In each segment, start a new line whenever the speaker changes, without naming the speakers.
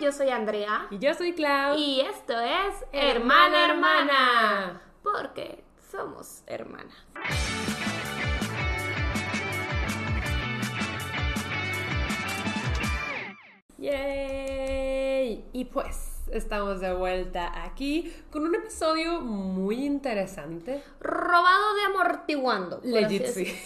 yo soy Andrea.
Y yo soy Clau.
Y esto es Hermana Hermana. Porque somos hermanas.
¡Yay! Y pues estamos de vuelta aquí con un episodio muy interesante.
Robado de amortiguando.
Legit, sí.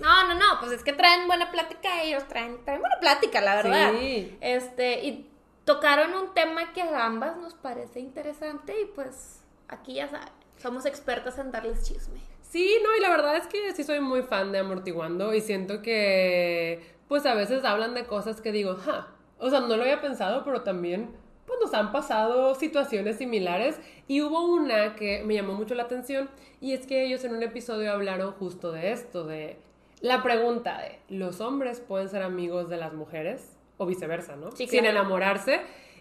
No, no, no, pues es que traen buena plática ellos, traen, traen buena plática, la verdad.
Sí.
Este, y tocaron un tema que a ambas nos parece interesante y pues aquí ya saben, somos expertas en darles chisme.
Sí, no, y la verdad es que sí soy muy fan de Amortiguando y siento que, pues a veces hablan de cosas que digo, ja, o sea, no lo había pensado, pero también, pues nos han pasado situaciones similares y hubo una que me llamó mucho la atención y es que ellos en un episodio hablaron justo de esto, de la pregunta de, ¿los hombres pueden ser amigos de las mujeres? O viceversa, ¿no?
Sí,
Sin enamorarse.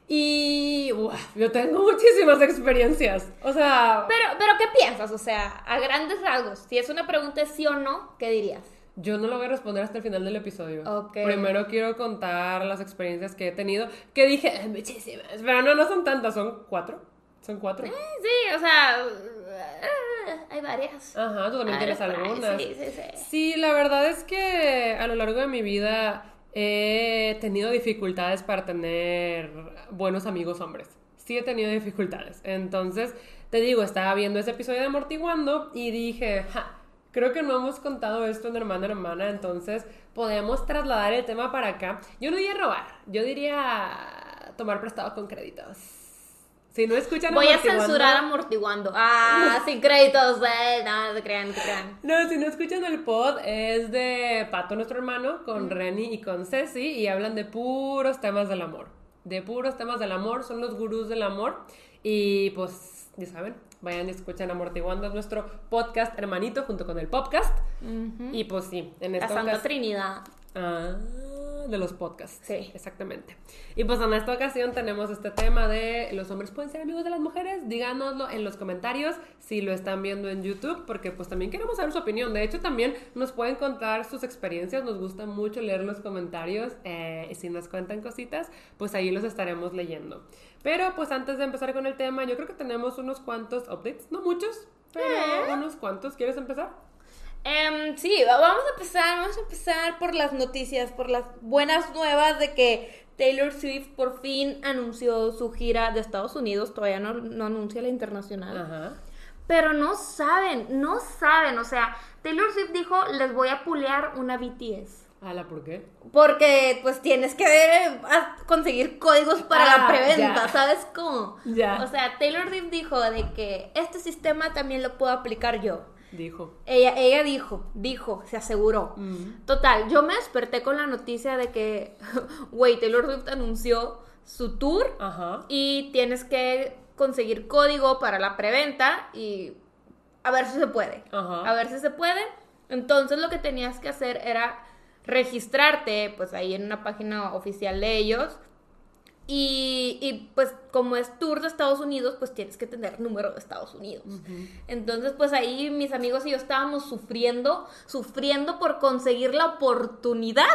Y uaf, yo tengo muchísimas experiencias. O sea,
Pero, pero ¿qué piensas? O sea, a grandes rasgos, si es una pregunta de sí o no, ¿qué dirías?
Yo no lo voy a responder hasta el final del episodio.
Ok.
Primero quiero contar las experiencias que he tenido, que dije, "Eh, muchísimas, pero no, no son tantas, son cuatro. Son cuatro.
Sí, o sea, eh, hay varias.
Ajá, tú también tienes
Ay,
algunas.
Sí, sí, sí.
Sí, la verdad es que a lo largo de mi vida he tenido dificultades para tener buenos amigos hombres. Sí he tenido dificultades. Entonces, te digo, estaba viendo ese episodio de Amortiguando y dije, ja, creo que no hemos contado esto en hermana hermana, entonces podemos trasladar el tema para acá. Yo no diría robar, yo diría tomar prestado con créditos. Si no escuchan
Voy a censurar amortiguando. Ah, sin créditos, eh. No, se crean, se crean.
No, si no escuchan el pod, es de Pato, nuestro hermano, con Reni y con Ceci, y hablan de puros temas del amor. De puros temas del amor, son los gurús del amor. Y pues, ya saben, vayan y escuchen Amortiguando, es nuestro podcast hermanito junto con el podcast. Y pues sí, en
La
esta
Santa
ocasión-
Trinidad.
Ah, de los podcasts.
Sí.
Exactamente. Y pues en esta ocasión tenemos este tema de los hombres pueden ser amigos de las mujeres. Díganoslo en los comentarios si lo están viendo en YouTube, porque pues también queremos saber su opinión. De hecho, también nos pueden contar sus experiencias. Nos gusta mucho leer los comentarios. eh, y si nos cuentan cositas, pues ahí los estaremos leyendo. Pero pues antes de empezar con el tema, yo creo que tenemos unos cuantos updates. No muchos, pero
Eh.
unos cuantos. ¿Quieres empezar?
Em, sí, va- vamos a empezar, vamos a empezar por las noticias, por las buenas nuevas de que Taylor Swift por fin anunció su gira de Estados Unidos, todavía no, no anuncia la internacional.
Ajá.
Pero no saben, no saben, o sea, Taylor Swift dijo, les voy a pulear una BTS.
Ala, ¿por qué?
Porque pues tienes que conseguir códigos para la
Ah,
preventa,
ya.
¿sabes cómo?
Ya.
O sea, Taylor Swift dijo de que este sistema también lo puedo aplicar yo.
Dijo.
Ella, ella dijo, dijo, se aseguró.
Mm.
Total, yo me desperté con la noticia de que, güey, Taylor Swift anunció su tour y tienes que conseguir código para la preventa y a ver si se puede.
Ajá.
A ver si se puede. Entonces lo que tenías que hacer era registrarte, pues ahí en una página oficial de ellos. Y, y, pues como es tour de Estados Unidos, pues tienes que tener número de Estados Unidos. Entonces pues ahí mis amigos y yo estábamos sufriendo, sufriendo por conseguir la oportunidad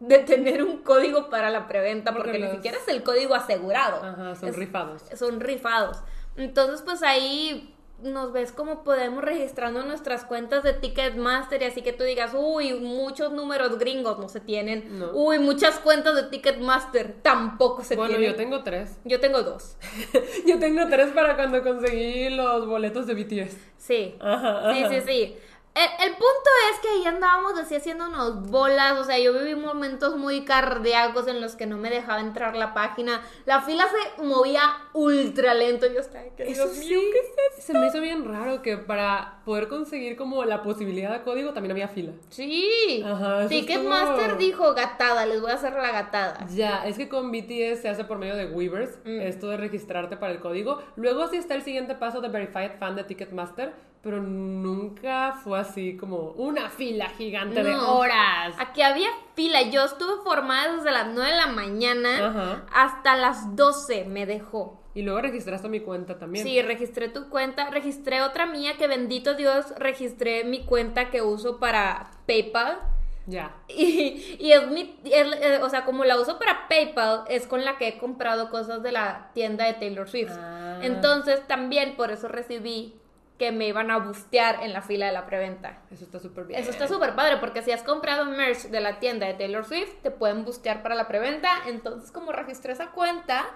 de tener un código para la preventa, porque,
Porque
ni
los-
siquiera es el código asegurado.
Ajá, son
Es-
rifados.
Son rifados. Entonces pues ahí nos ves cómo podemos registrando nuestras cuentas de Ticketmaster y así que tú digas, uy, muchos números gringos no se tienen.
No.
Uy, muchas cuentas de Ticketmaster tampoco se
Bueno,
tienen.
yo tengo tres.
Yo tengo dos.
yo tengo tres para cuando conseguí los boletos de BTS.
Sí.
Ajá,
Sí, sí, sí. El, el punto es que ahí andábamos así haciéndonos bolas, o sea, yo viví momentos muy cardíacos en los que no me dejaba entrar la página, la fila se movía ultra lento, yo estaba, que
Eso
Dios
sí,
mío, ¿qué es esto?
se me hizo bien raro que para poder conseguir como la posibilidad de código también había fila.
Sí.
Ajá,
Ticketmaster dijo gatada, les voy a hacer la gatada.
Ya, es que con BTS se hace por medio de Weavers,
Mm.
esto de registrarte para el código. Luego sí está el siguiente paso de Verified Fan de Ticketmaster, pero nunca fue así como una fila gigante de horas.
Aquí había fila, yo estuve formada desde las 9 de la mañana
Ajá.
hasta las 12 me dejó.
Y luego registraste mi cuenta también.
Sí, registré tu cuenta, registré otra mía que bendito Dios, registré mi cuenta que uso para PayPal.
Ya.
Y, y es mi, es- eh, o sea, como la uso para PayPal, es con la que he comprado cosas de la tienda de Taylor Swift.
Ah.
Entonces también por eso recibí que me iban a bustear en la fila de la preventa.
Eso está súper bien.
Eso está súper padre porque si has comprado merch de la tienda de Taylor Swift, te pueden bustear para la preventa. Entonces, como registré esa cuenta,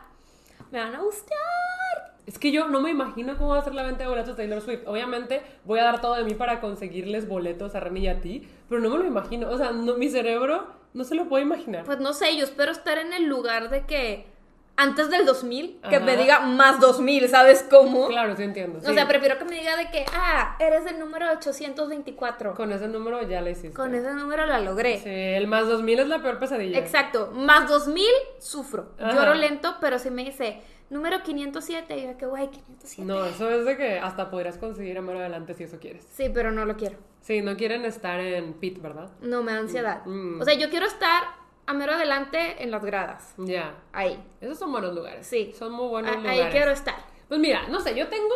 me van a bustear.
Es que yo no me imagino cómo va a ser la venta de boletos de Taylor Swift. Obviamente voy a dar todo de mí para conseguirles boletos a Remy y a ti, pero no me lo imagino. O sea, no- mi cerebro no se lo puede imaginar.
Pues no sé, yo espero estar en el lugar de que antes del 2000, que
Ajá.
me diga más 2000, ¿sabes cómo?
Claro, sí entiendo.
O sea, prefiero que me diga de que, ah, eres el número 824. Con,
Con ese número ya la hiciste.
ese número la logré.
Sí, el más 2000 es la peor pesadilla.
Exacto, más 2000 sufro.
Ajá.
Lloro lento, pero si me dice número 507, y yo que, güey, 507.
No, eso es de que hasta podrías conseguir a mano adelante si eso quieres.
Sí, pero no lo quiero.
Sí, no quieren estar en pit, ¿verdad?
No me da ansiedad.
Mm.
O sea, yo quiero estar a mero adelante en las gradas.
Ya.
Ahí.
Esos son buenos lugares.
Sí.
Son muy buenos
A-
lugares.
ahí quiero estar.
Pues mira, no sé, yo tengo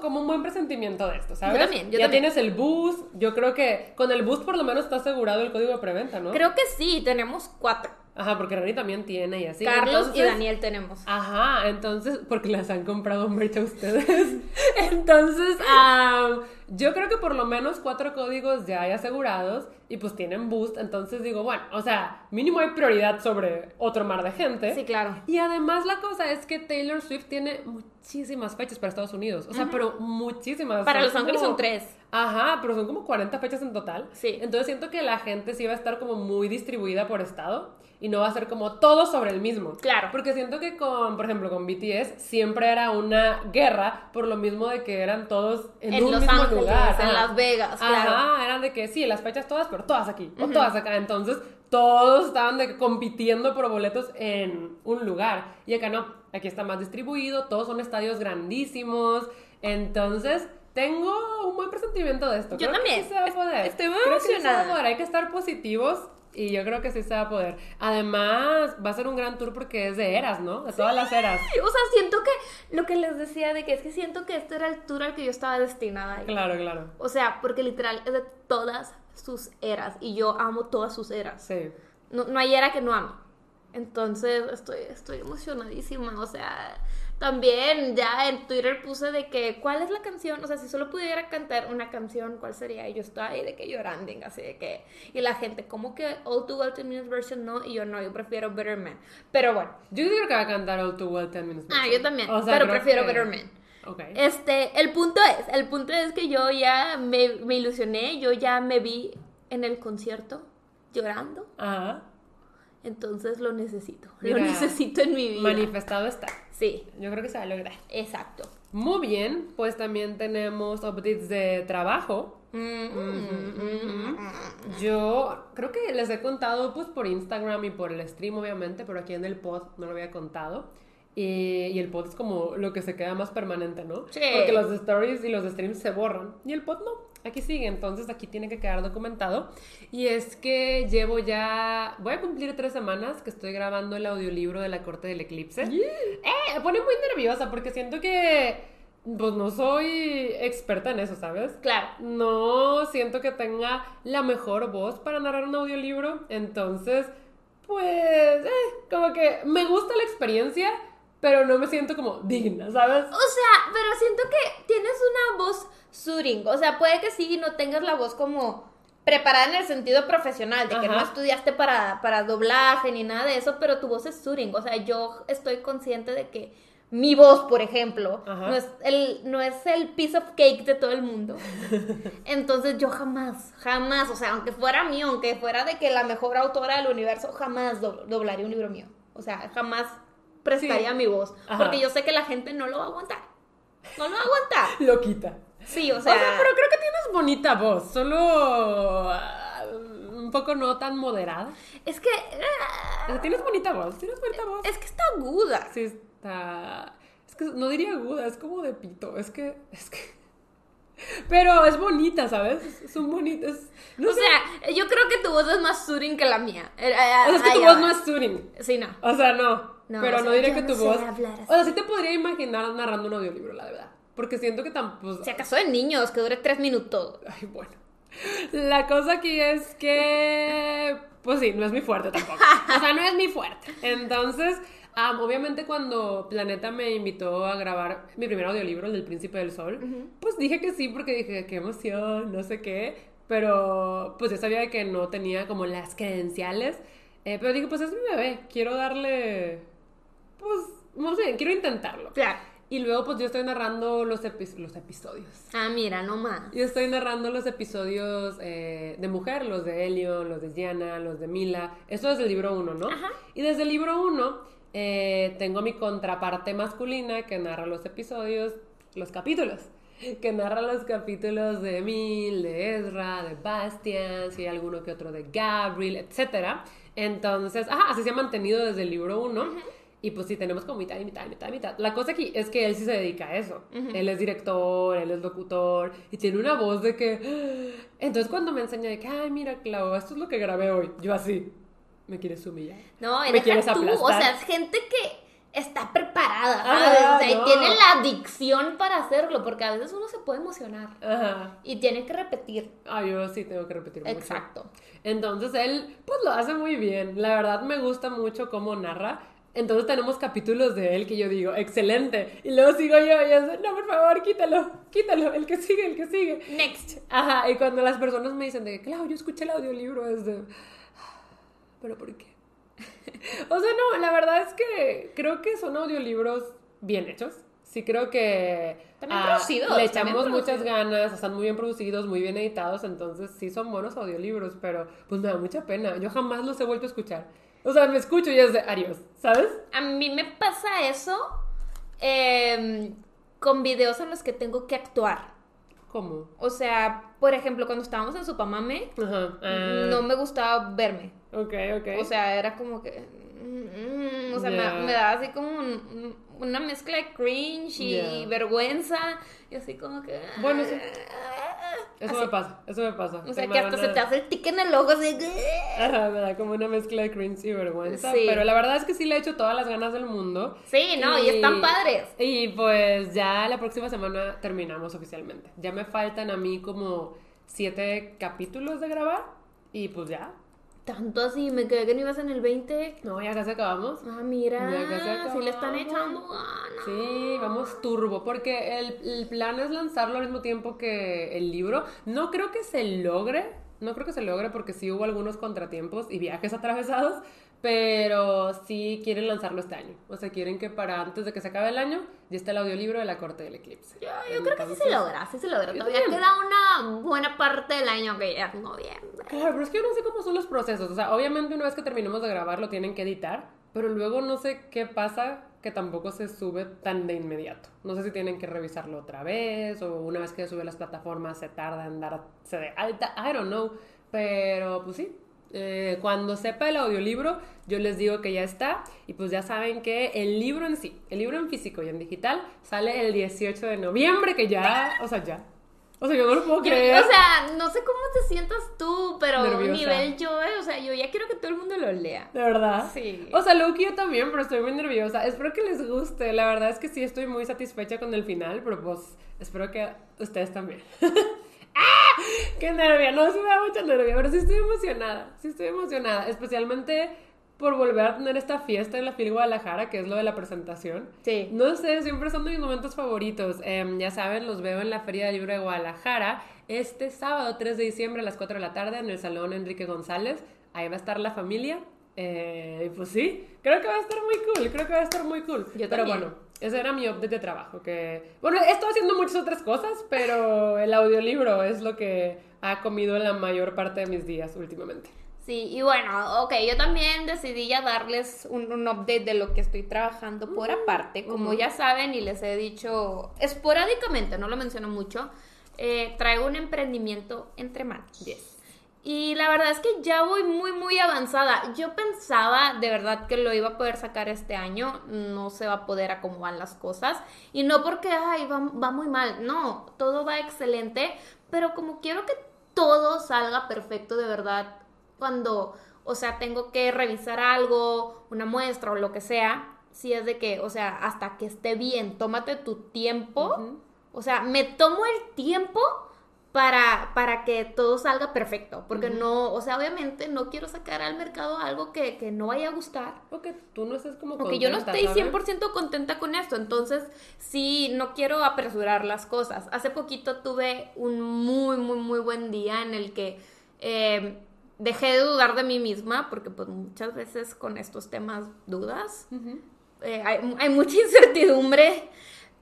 como un buen presentimiento de esto, ¿sabes?
Yo también, yo
ya
también.
tienes el boost. Yo creo que con el boost por lo menos está asegurado el código de preventa, ¿no?
Creo que sí, tenemos cuatro.
Ajá, porque Rani también tiene y así.
Carlos y Daniel tenemos.
Ajá, entonces, porque las han comprado merch a ustedes. Entonces, am, yo creo que por lo menos cuatro códigos ya hay asegurados y pues tienen boost. Entonces digo, bueno, o sea, mínimo hay prioridad sobre otro mar de gente.
Sí, claro.
Y además la cosa es que Taylor Swift tiene muchísimas fechas para Estados Unidos. O sea, pero muchísimas.
Para Los Ángeles
como-
son tres.
Ajá, pero son como 40 fechas en total.
Sí.
Entonces siento que la gente sí va a estar como muy distribuida por estado y no va a ser como todo sobre el mismo.
Claro.
Porque siento que con, por ejemplo, con BTS siempre era una guerra por lo mismo de que eran todos en,
En
un
Los
mismo
Ángeles,
lugar.
en. Las Vegas, claro.
Ajá, eran de que sí, las fechas todas, pero todas aquí, o todas acá. Entonces, todos estaban de que compitiendo por boletos en un lugar. Y acá no, aquí está más distribuido, todos son estadios grandísimos. Entonces, tengo un buen presentimiento de esto.
Yo
Creo que
también.
sí se va a poder.
Estoy muy
Creo que sí se va a
emocionada.
poder. Hay que estar positivos. Y yo creo que sí se va a poder. Además, va a ser un gran tour porque es de eras, ¿no? De todas las eras.
O sea, siento que lo que les decía de que es que siento que este era el tour al que yo estaba destinada. a ir.
Claro, claro.
O sea, porque literal es de todas sus eras y yo amo todas sus eras.
Sí.
No, no hay era que no ame. Entonces estoy, estoy emocionadísima. O sea, también ya en Twitter puse de que, ¿cuál es la canción? O sea, si solo pudiera cantar una canción, ¿cuál sería? Y yo estaba ahí de que llorando, así de que. Y la gente, ¿cómo que All Too Well 10 Minutes version no? Y yo no, yo prefiero Better Man. Pero bueno,
Yo creo que va a cantar All Too Well 10 Minutes.
ah,
Version.
yo también.
O sea,
pero prefiero
que-
Better Man.
Ok.
Este, el punto es, el punto es que yo ya me, me ilusioné, yo ya me vi en el concierto llorando.
Ajá.
Entonces lo necesito.
Mira,
lo necesito en mi vida.
Manifestado está.
Sí,
Yo creo que se va a lograr.
exacto.
Muy bien, pues también tenemos updates de trabajo. Yo creo que les he contado pues por Instagram y por el stream obviamente, pero aquí en el pod no lo había contado. Y, y el pod es como lo que se queda más permanente, ¿no?
Sí.
Porque los stories y los streams se borran. Y el pod no, aquí sigue, entonces aquí tiene que quedar documentado. Y es que llevo ya, voy a cumplir tres semanas que estoy grabando el audiolibro de la corte del eclipse. Eh, me pone muy nerviosa porque siento que pues no soy experta en eso, ¿sabes?
Claro.
No siento que tenga la mejor voz para narrar un audiolibro, entonces, pues, eh, como que me gusta la experiencia, pero no me siento como digna, ¿sabes?
O sea, pero siento que tienes una voz soothing. O sea, puede que sí no tengas la voz como preparada en el sentido profesional, de que no estudiaste para, para doblaje ni nada de eso, pero tu voz es soothing. O sea, yo estoy consciente de que mi voz, por ejemplo,
Ajá.
no es, el, no es el piece of cake de todo el mundo. Entonces yo jamás, jamás, o sea, aunque fuera mío, aunque fuera de que la mejor autora del universo, jamás do- doblaría un libro mío. O sea, jamás prestaría
Sí.
mi voz.
Ajá.
Porque yo sé que la gente no lo va a aguantar. No lo va a aguantar.
Lo quita.
Sí, o
O
sea,
pero creo que tienes bonita voz, solo ah, un poco no tan moderada.
es que...
O sea, tienes bonita voz, tienes bonita voz.
Es que está aguda.
Sí, está. Es que no diría aguda, es como de pito. Es que. Es que. Pero es bonita, ¿sabes? Son bonitas. No
o
sé.
sea, yo creo que tu voz es más soothing que la mía. Eh, eh,
O sea, es que tu voz
va.
no es.
Sí, no.
O sea, no.
No,
pero
o
no
sea,
diría
yo
que
no
tu voz. O sea, sí te podría imaginar narrando un audiolibro, la verdad. Porque siento que tan. Pues,
Si acaso de niños, que dure tres minutos.
Ay, bueno. La cosa aquí es que, pues sí, no es mi fuerte tampoco. O sea, no es mi fuerte. Entonces, am, obviamente cuando Planeta me invitó a grabar mi primer audiolibro, el del Príncipe del Sol, pues dije que sí porque dije, qué emoción, no sé qué. Pero, pues yo sabía que no tenía como las credenciales. Eh, pero dije, pues es mi bebé, quiero darle, no sé, quiero intentarlo.
Claro.
Y luego, pues yo estoy narrando los, epi- los episodios.
Ah, mira, no más.
Yo estoy narrando los episodios eh, de mujer, los de Elion, los de Gianna, los de Mila. Esto desde el libro 1, ¿no?
Ajá.
Y desde el libro 1 tengo mi contraparte masculina que narra los episodios, los capítulos. Que narra los capítulos de Emil, de Ezra, de Bastian, si hay alguno que otro de Gabriel, etc. Entonces, ajá, así se ha mantenido desde el libro 1. Y pues sí, tenemos como mitad y mitad, mitad, mitad. La cosa aquí es que él sí se dedica a eso. Él es director, él es locutor y tiene una voz de que... Entonces cuando me enseña de que, ay, mira, Clau, esto es lo que grabé hoy. Yo así, me quieres humillar.
No, y
me quieres
tú, o sea, es gente que está preparada,
Ajá,
¿sabes? o sea,
no.
y tiene la dicción para hacerlo, porque a veces uno se puede emocionar
Ajá.
y tiene que repetir.
Ah, yo sí tengo que repetir mucho.
Exacto.
Entonces él, pues lo hace muy bien. La verdad me gusta mucho cómo narra. Entonces tenemos capítulos de él que yo digo, excelente. Y luego sigo yo y yo, no, por favor, quítalo, quítalo, el que sigue, el que sigue.
Next.
Ajá, y cuando las personas me dicen de claro, yo escuché el audiolibro, es de, ¿pero por qué? o sea, no, la verdad es que creo que son audiolibros bien hechos. Sí creo que
También
ah,
producidos,
le
también
echamos muchas
producidos.
ganas, están muy bien producidos, muy bien editados, entonces sí son buenos audiolibros, pero pues me da mucha pena. Yo jamás los he vuelto a escuchar. O sea, me escucho y es de adiós, ¿sabes?
A mí me pasa eso em, con videos en los que tengo que actuar.
¿Cómo?
O sea, por ejemplo, cuando estábamos en Supamame,
ah,
no me gustaba verme.
Ok, ok.
O sea, era como que. Mm, mm, o sea, me- daba así como un- un- una mezcla de cringe y vergüenza. Y así como que.
Bueno, sí. Eso
así.
me pasa, eso me pasa.
O sea, que
da
hasta se te hace el tic en el ojo, así.
Ajá, me da como una mezcla de cringe y vergüenza.
Sí.
Pero la verdad es que sí le he hecho todas las ganas del mundo.
Sí, no, y están padres.
Y pues ya la próxima semana terminamos oficialmente. Ya me faltan a mí como siete capítulos de grabar. Y pues ya.
Tanto así, me quedé que no ibas en el 20.
No, ya casi acabamos.
Ah, mira,
Ya casi
si le están
acabamos.
echando ganas.
Sí, vamos turbo, porque el, el plan es lanzarlo al mismo tiempo que el libro. No creo que se logre, no creo que se logre porque sí hubo algunos contratiempos y viajes atravesados, pero sí quieren lanzarlo este año. O sea, quieren que para antes de que se acabe el año ya esté el audiolibro de la corte del eclipse.
Yo, yo creo que sí se logra, sí se logra. Todavía
también.
queda una buena parte del año que ya es noviembre.
Claro, pero es que yo no sé cómo son los procesos. O sea, obviamente una vez que terminemos de grabar lo tienen que editar, pero luego no sé qué pasa que tampoco se sube tan de inmediato. No sé si tienen que revisarlo otra vez o una vez que sube las plataformas se tarda en darse de alta. I don't know. Pero pues sí. Eh, cuando sepa el audiolibro, yo les digo que ya está. Y pues ya saben que el libro en sí, el libro en físico y en digital, sale el 18 de noviembre, que ya, o sea, ya. O sea, yo no lo puedo
Yo-
creer.
o sea, no sé cómo te sientas tú, pero
Nerviosa.
nivel yo, eh, o sea, yo ya quiero que todo el mundo lo lea.
De verdad.
Sí.
O sea, Loki yo también, pero estoy muy nerviosa. Espero que les guste. La verdad es que sí estoy muy satisfecha con el final, pero pues espero que ustedes también. ¡Ah! ¡Qué nervia! No, sí me da mucha nervia, pero sí estoy emocionada. Sí estoy emocionada. Especialmente por volver a tener esta fiesta en la FIL Guadalajara, que es lo de la presentación.
Sí.
No sé, siempre son de mis momentos favoritos. Em, ya saben, los veo en la Feria del Libro de Guadalajara este sábado 3 de diciembre a las 4 de la tarde en el Salón Enrique González. Ahí va a estar la familia. Eh, pues sí, creo que va a estar muy cool, creo que va a estar muy cool.
Yo
pero
también.
bueno, ese era mi update de trabajo. Que, bueno, he estado haciendo muchas otras cosas, pero el audiolibro es lo que ha comido la mayor parte de mis días últimamente.
Sí, y bueno, ok, yo también decidí ya darles un, un update de lo que estoy trabajando por aparte. Como ya saben y les he dicho esporádicamente, no lo menciono mucho, eh, traigo un emprendimiento entre manos. Y la verdad es que ya voy muy, muy avanzada. Yo pensaba de verdad que lo iba a poder sacar este año. No se va a poder acomodar las cosas. Y no porque, ay, va, va muy mal. No, todo va excelente. Pero como quiero que todo salga perfecto de verdad, cuando, o sea, tengo que revisar algo, una muestra o lo que sea, si es de que, o sea, hasta que esté bien, tómate tu tiempo. O sea, me tomo el tiempo para, para que todo salga perfecto. Porque no, o sea, obviamente no quiero sacar al mercado algo que, que no vaya a gustar.
O que tú no estés como
Porque yo no estoy
¿sabes?
100% contenta con esto, entonces sí, no quiero apresurar las cosas. Hace poquito tuve un muy, muy, muy buen día en el que eh, dejé de dudar de mí misma, porque pues muchas veces con estos temas dudas, eh, hay, hay mucha incertidumbre,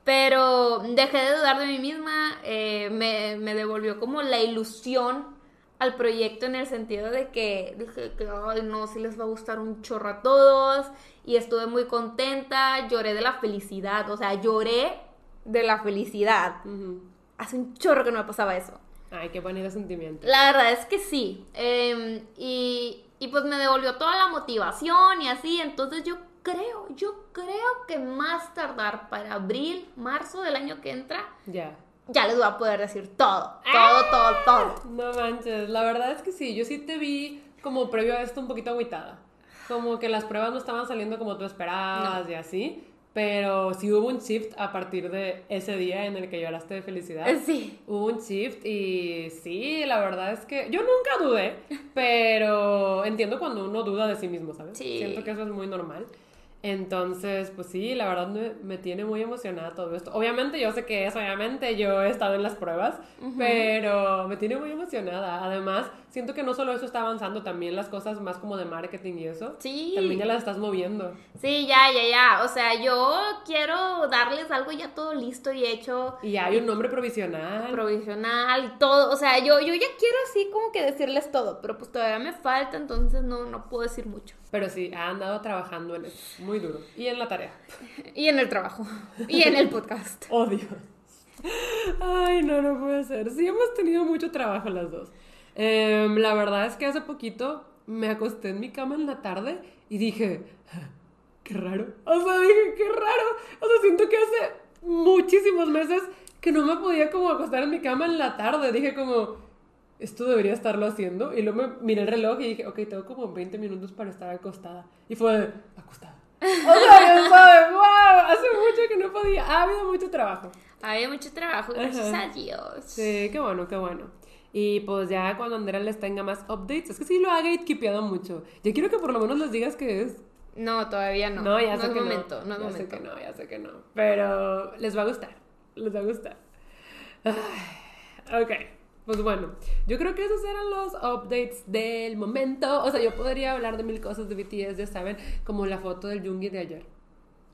pero dejé de dudar de mí misma, eh, me, me devolvió como la ilusión al proyecto en el sentido de que dije que, ay, no, si les va a gustar un chorro a todos, y estuve muy contenta, lloré de la felicidad, o sea, lloré de la felicidad. Hace un chorro que no me pasaba eso.
Ay, qué bonito sentimiento.
La verdad es que sí. Eh, y, y pues me devolvió toda la motivación y así. Entonces yo creo, yo creo que más tardar para abril, marzo del año que entra,
Ya.
ya les voy a poder decir todo. Todo, todo, todo.
No manches, la verdad es que sí, yo sí te vi como previo a esto un poquito agüitada. Como que las pruebas no estaban saliendo como tú esperabas y así. Pero sí hubo un shift a partir de ese día en el que lloraste de felicidad.
Eh, Sí.
Hubo un shift y sí, la verdad es que yo nunca dudé, pero entiendo cuando uno duda de sí mismo, ¿sabes?
Sí.
Siento que eso es muy normal. Entonces, pues sí, la verdad me, me tiene muy emocionada todo esto. Obviamente yo sé que es, obviamente yo he estado en las pruebas, pero me tiene muy emocionada. Además, siento que no solo eso está avanzando, también las cosas más como de marketing y eso.
Sí.
También ya las estás moviendo.
Sí, ya, ya, ya. O sea, yo quiero darles algo ya todo listo y hecho.
Y ya hay un nombre provisional.
provisional, todo, o sea, yo, yo ya quiero así como que decirles todo, pero pues todavía me falta, entonces no, no puedo decir mucho.
Pero sí, ha andado trabajando en eso, muy duro. Y en la tarea.
Y en el trabajo, y en el podcast.
Oh, Dios. Ay, no, no puede ser. Sí, hemos tenido mucho trabajo las dos. Em, la verdad es que hace poquito me acosté en mi cama en la tarde y dije, "Ah, qué raro. O sea, dije, qué raro. O sea, siento que hace muchísimos meses que no me podía como acostar en mi cama en la tarde. Dije como, esto debería estarlo haciendo. Y luego me miré el reloj y dije, ok, tengo como 20 minutos para estar acostada. Y fue acostada. O sea, yo sabes, wow, hace mucho que no podía. Ha habido mucho trabajo.
Había mucho trabajo, gracias
Ajá.
a Dios.
Sí, qué bueno, qué bueno. Y pues ya cuando Andrea les tenga más updates, es que sí lo ha gatekeepeado mucho. Yo quiero que por lo menos les digas qué es.
No, todavía no.
No, ya sé
es
que
momento,
no.
no es
ya
momento.
sé que no, ya sé que no. Pero les va a gustar. Les va a gustar. Ay, ok. Pues bueno, yo creo que esos eran los updates del momento. O sea, yo podría hablar de mil cosas de BTS, ya saben, como la foto del Jungi de ayer.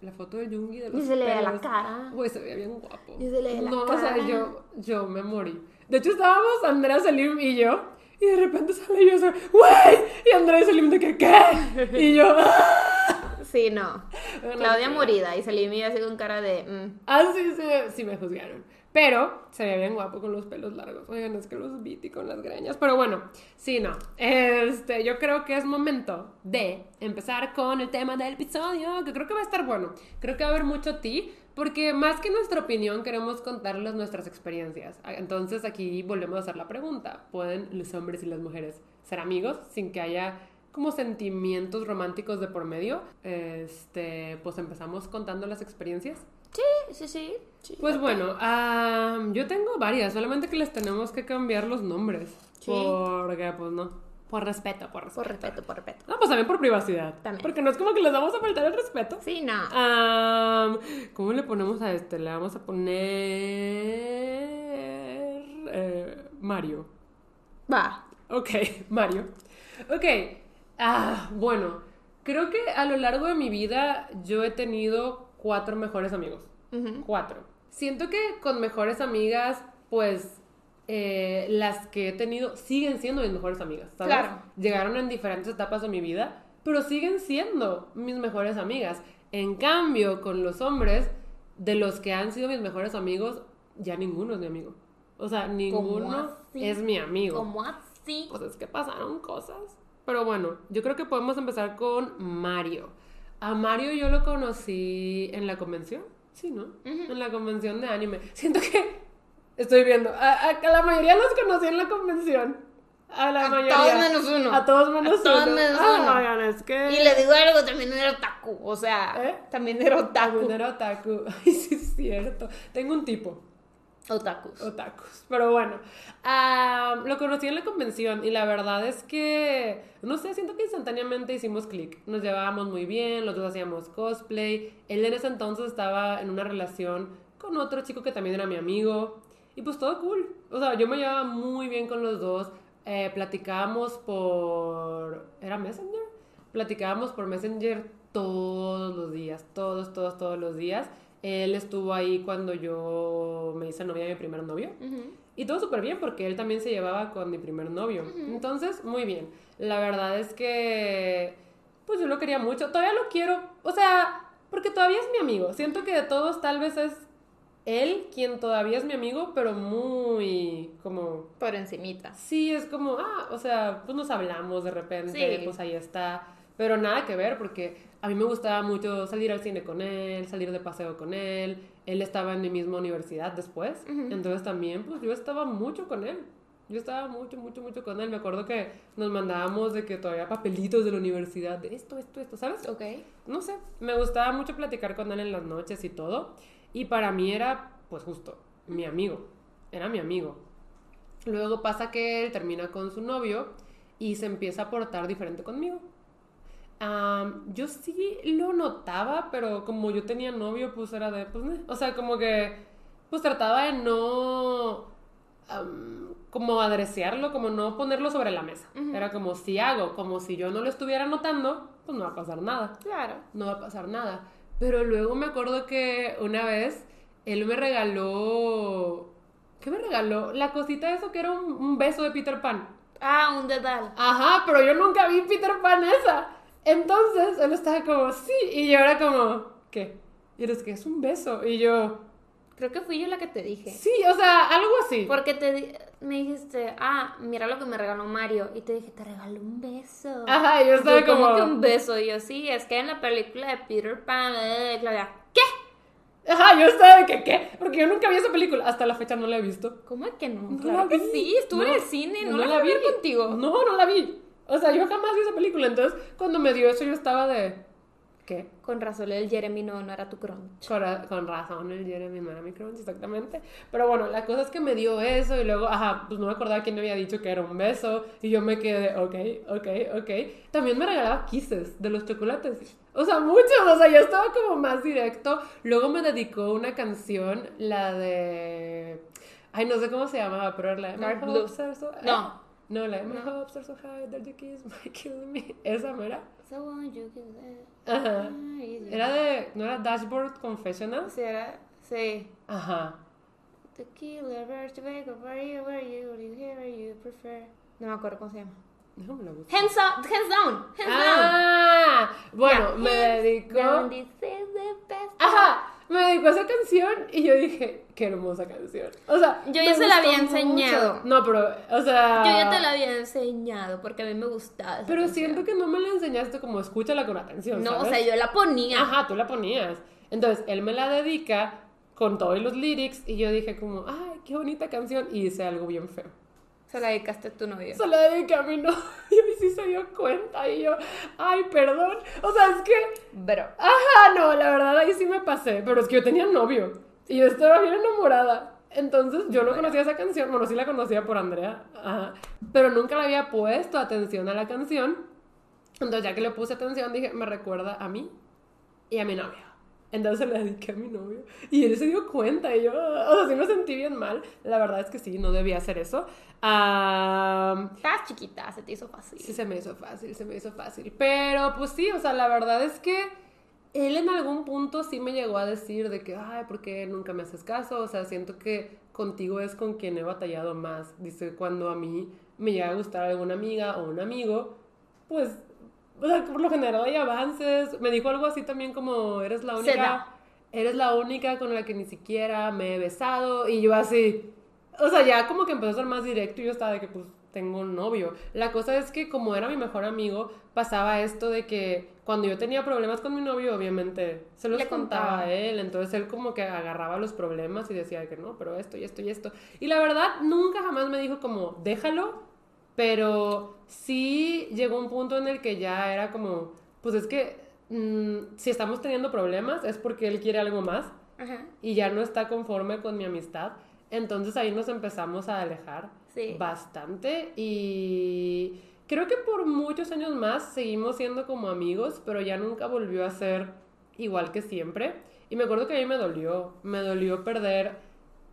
La foto del Jungi de los
Y se le ve la
pelos.
cara.
Güey, se veía bien guapo.
Y se le ve la
no, o sea,
cara.
yo, yo me morí. De hecho, estábamos Andrea, Salim y yo. Y de repente sale yo, ¡güey! Y Andrea y Salim de que, ¿qué? Y yo, ¡ah!
Sí, no. Claudia
sí.
morida y Salimia así con cara de... mm.
Ah, sí, sí, sí me juzgaron. Pero se veía bien guapo con los pelos largos. Oigan, es que los vi con las greñas. Pero bueno, sí, no. Este, yo creo que es momento de empezar con el tema del episodio, que creo que va a estar bueno. Creo que va a haber mucho ti, porque más que nuestra opinión, queremos contarles nuestras experiencias. Entonces aquí volvemos a hacer la pregunta. ¿Pueden los hombres y las mujeres ser amigos sin que haya como sentimientos románticos de por medio? Este, pues empezamos contando las experiencias.
Sí, sí, sí. Sí.
Pues bueno, am, yo tengo varias, solamente que les tenemos que cambiar los nombres.
Sí.
Porque, pues no. Por respeto, por respeto.
Por respeto, por respeto.
No, pues también por privacidad.
También.
Porque no es como que les vamos a faltar el respeto.
Sí, no.
Am, ¿Cómo le ponemos a este? Le vamos a poner. eh, Mario.
Va.
Ok, Mario. Ok. Ah, bueno. Creo que a lo largo de mi vida yo he tenido cuatro mejores amigos. Cuatro. Siento que con mejores amigas, pues eh, las que he tenido siguen siendo mis mejores amigas, ¿sabes?
Claro.
Llegaron en diferentes etapas de mi vida, pero siguen siendo mis mejores amigas. En cambio, con los hombres, de los que han sido mis mejores amigos, ya ninguno es mi amigo. O sea, ninguno es mi amigo.
¿Cómo así?
Pues es que pasaron cosas. Pero bueno, yo creo que podemos empezar con Mario. A Mario yo lo conocí en la convención. Sí, ¿no? En la convención de anime. Siento que estoy viendo. A, a- a la mayoría los conocí en la convención. A la
A
mayoría.
todos menos uno.
A todos menos
A todos
uno.
menos
Ah,
uno.
oigan, es que.
Y le digo algo, también era otaku. O sea,
¿Eh?
también era otaku.
También era otaku. Ay, sí es cierto. Tengo un tipo.
Otakus.
Otakus. Pero bueno, lo conocí en la convención y la verdad es que, no sé, siento que instantáneamente hicimos clic. Nos llevábamos muy bien, los dos hacíamos cosplay. Él en ese entonces estaba en una relación con otro chico que también era mi amigo. Y pues todo cool. O sea, yo me llevaba muy bien con los dos. Eh, platicábamos por... ¿Era Messenger? Platicábamos por Messenger todos los días, todos, todos, todos los días. Él estuvo ahí cuando yo me hice novia de mi primer novio. Y todo súper bien porque él también se llevaba con mi primer novio. Entonces, muy bien. La verdad es que, pues yo lo quería mucho. Todavía lo quiero. O sea, porque todavía es mi amigo. Siento que de todos tal vez es él quien todavía es mi amigo, pero muy como...
Por encimita.
Sí, es como, ah, o sea, pues nos hablamos de repente, pues ahí está. Pero nada que ver porque a mí me gustaba mucho salir al cine con él, salir de paseo con él. Él estaba en mi misma universidad después. Entonces también, pues yo estaba mucho con él. Yo estaba mucho, mucho, mucho con él. Me acuerdo que nos mandábamos de que todavía papelitos de la universidad, de esto, esto, esto, ¿sabes?
Ok.
No sé, me gustaba mucho platicar con él en las noches y todo. Y para mí era, pues justo, mi amigo. Era mi amigo. Luego pasa que él termina con su novio y se empieza a portar diferente conmigo. Yo sí lo notaba, pero como yo tenía novio, pues era de, pues, o sea, como que, pues trataba de no, como adreciarlo, como no ponerlo sobre la mesa. Era como si hago, como si yo no lo estuviera notando, pues no va a pasar nada.
Claro.
No va a pasar nada. Pero luego me acuerdo que una vez él me regaló. ¿Qué me regaló? La cosita de eso que era un, beso de Peter Pan.
Ah, un dedal.
Ajá, pero yo nunca vi Peter Pan esa. Entonces él estaba como, sí. Y yo era como, ¿qué? Y eres que es un beso. Y yo.
Creo que fui yo la que te dije.
Sí, o sea, algo así.
Porque te me dijiste, ah, mira lo que me regaló Mario. Y te dije, te regaló un beso.
Ajá, yo estaba como.
¿Cómo que un beso? Y yo, sí, es que en la película de Peter Pan, de Claudia, ¿qué?
Ajá, yo estaba de que, ¿qué? Porque yo nunca vi esa película. Hasta la fecha no la he visto.
¿Cómo es que no? claro que sí, estuve en el cine, no, la, vi contigo.
No, no la vi. O sea, yo jamás vi esa película. Entonces, cuando me dio eso, yo estaba de.
Con razón el Jeremy no, no era tu crunch.
Con, razón el Jeremy no era mi crunch, exactamente. Pero bueno, la cosa es que me dio eso y luego, ajá, pues no me acordaba quién me había dicho que era un beso y yo me quedé, ok, ok, ok. También me regalaba kisses de los chocolates. O sea, muchos, o sea, yo estaba como más directo. Luego me dedicó una canción, la de... Ay, no sé cómo se llamaba, pero era la de...
Dark Blue.
No. No, la de My hopes are so high that you kiss my kill me. Esa no era. Ajá. Era de. ¿No era Dashboard Confessional?
Sí, era. Sí.
Ajá.
The killer birds to where you, where you, you hear, you prefer. No me acuerdo cómo se llama.
No me lo gusta.
Hands, up, hands down. Hands
ah,
down.
Bueno, me dedicó. Ajá me dedicó esa canción y yo dije, qué hermosa canción. O sea,
yo ya se la había enseñado.
No, pero, o sea.
Yo ya te la había enseñado porque a mí me gustaba.
pero siento que no me la enseñaste como escúchala con atención.
No, o sea, yo la ponía.
Ajá, tú la ponías. Entonces, él me la dedica con todos los lyrics y yo dije, como, ay, qué bonita canción. Y hice algo bien feo.
Se la dedicaste a tu novio.
Se la dediqué a mi novio y sí se dio cuenta y yo, ay, perdón. O sea, es que...
Pero...
Ajá, no, la verdad ahí sí me pasé, pero es que yo tenía novio y yo estaba bien enamorada. Entonces yo no conocía esa canción, bueno, sí la conocía por Andrea, ajá, pero nunca le había puesto atención a la canción. Entonces ya que le puse atención dije, me recuerda a mí y a mi novio. Entonces le dediqué a mi novio. Y él se dio cuenta. Y yo, o sea, sí me sentí bien mal. La verdad es que sí, no debía hacer eso.
Um, Estás chiquita, se te hizo fácil.
Sí, se me hizo fácil, se me hizo fácil. Pero pues sí, o sea, la verdad es que él en algún punto sí me llegó a decir de que, ay, ¿por qué nunca me haces caso? O sea, siento que contigo es con quien he batallado más. Dice, cuando a mí me llega a gustar alguna amiga o un amigo, pues o sea, por lo general hay avances. Me dijo algo así también como, eres la única... Eres la única con la que ni siquiera me he besado. Y yo así... O sea, ya como que empezó a ser más directo y yo estaba de que pues tengo un novio. La cosa es que como era mi mejor amigo, pasaba esto de que cuando yo tenía problemas con mi novio, obviamente se los contaba a él. Entonces él como que agarraba los problemas y decía que no, pero esto y esto y esto. Y la verdad, nunca jamás me dijo como, déjalo, pero sí llegó un punto en el que ya era como, pues es que mm, si estamos teniendo problemas es porque él quiere algo más y ya no está conforme con mi amistad. Entonces ahí nos empezamos a alejar
Sí.
bastante y creo que por muchos años más seguimos siendo como amigos, pero ya nunca volvió a ser igual que siempre. Y me acuerdo que a mí me dolió, me dolió perder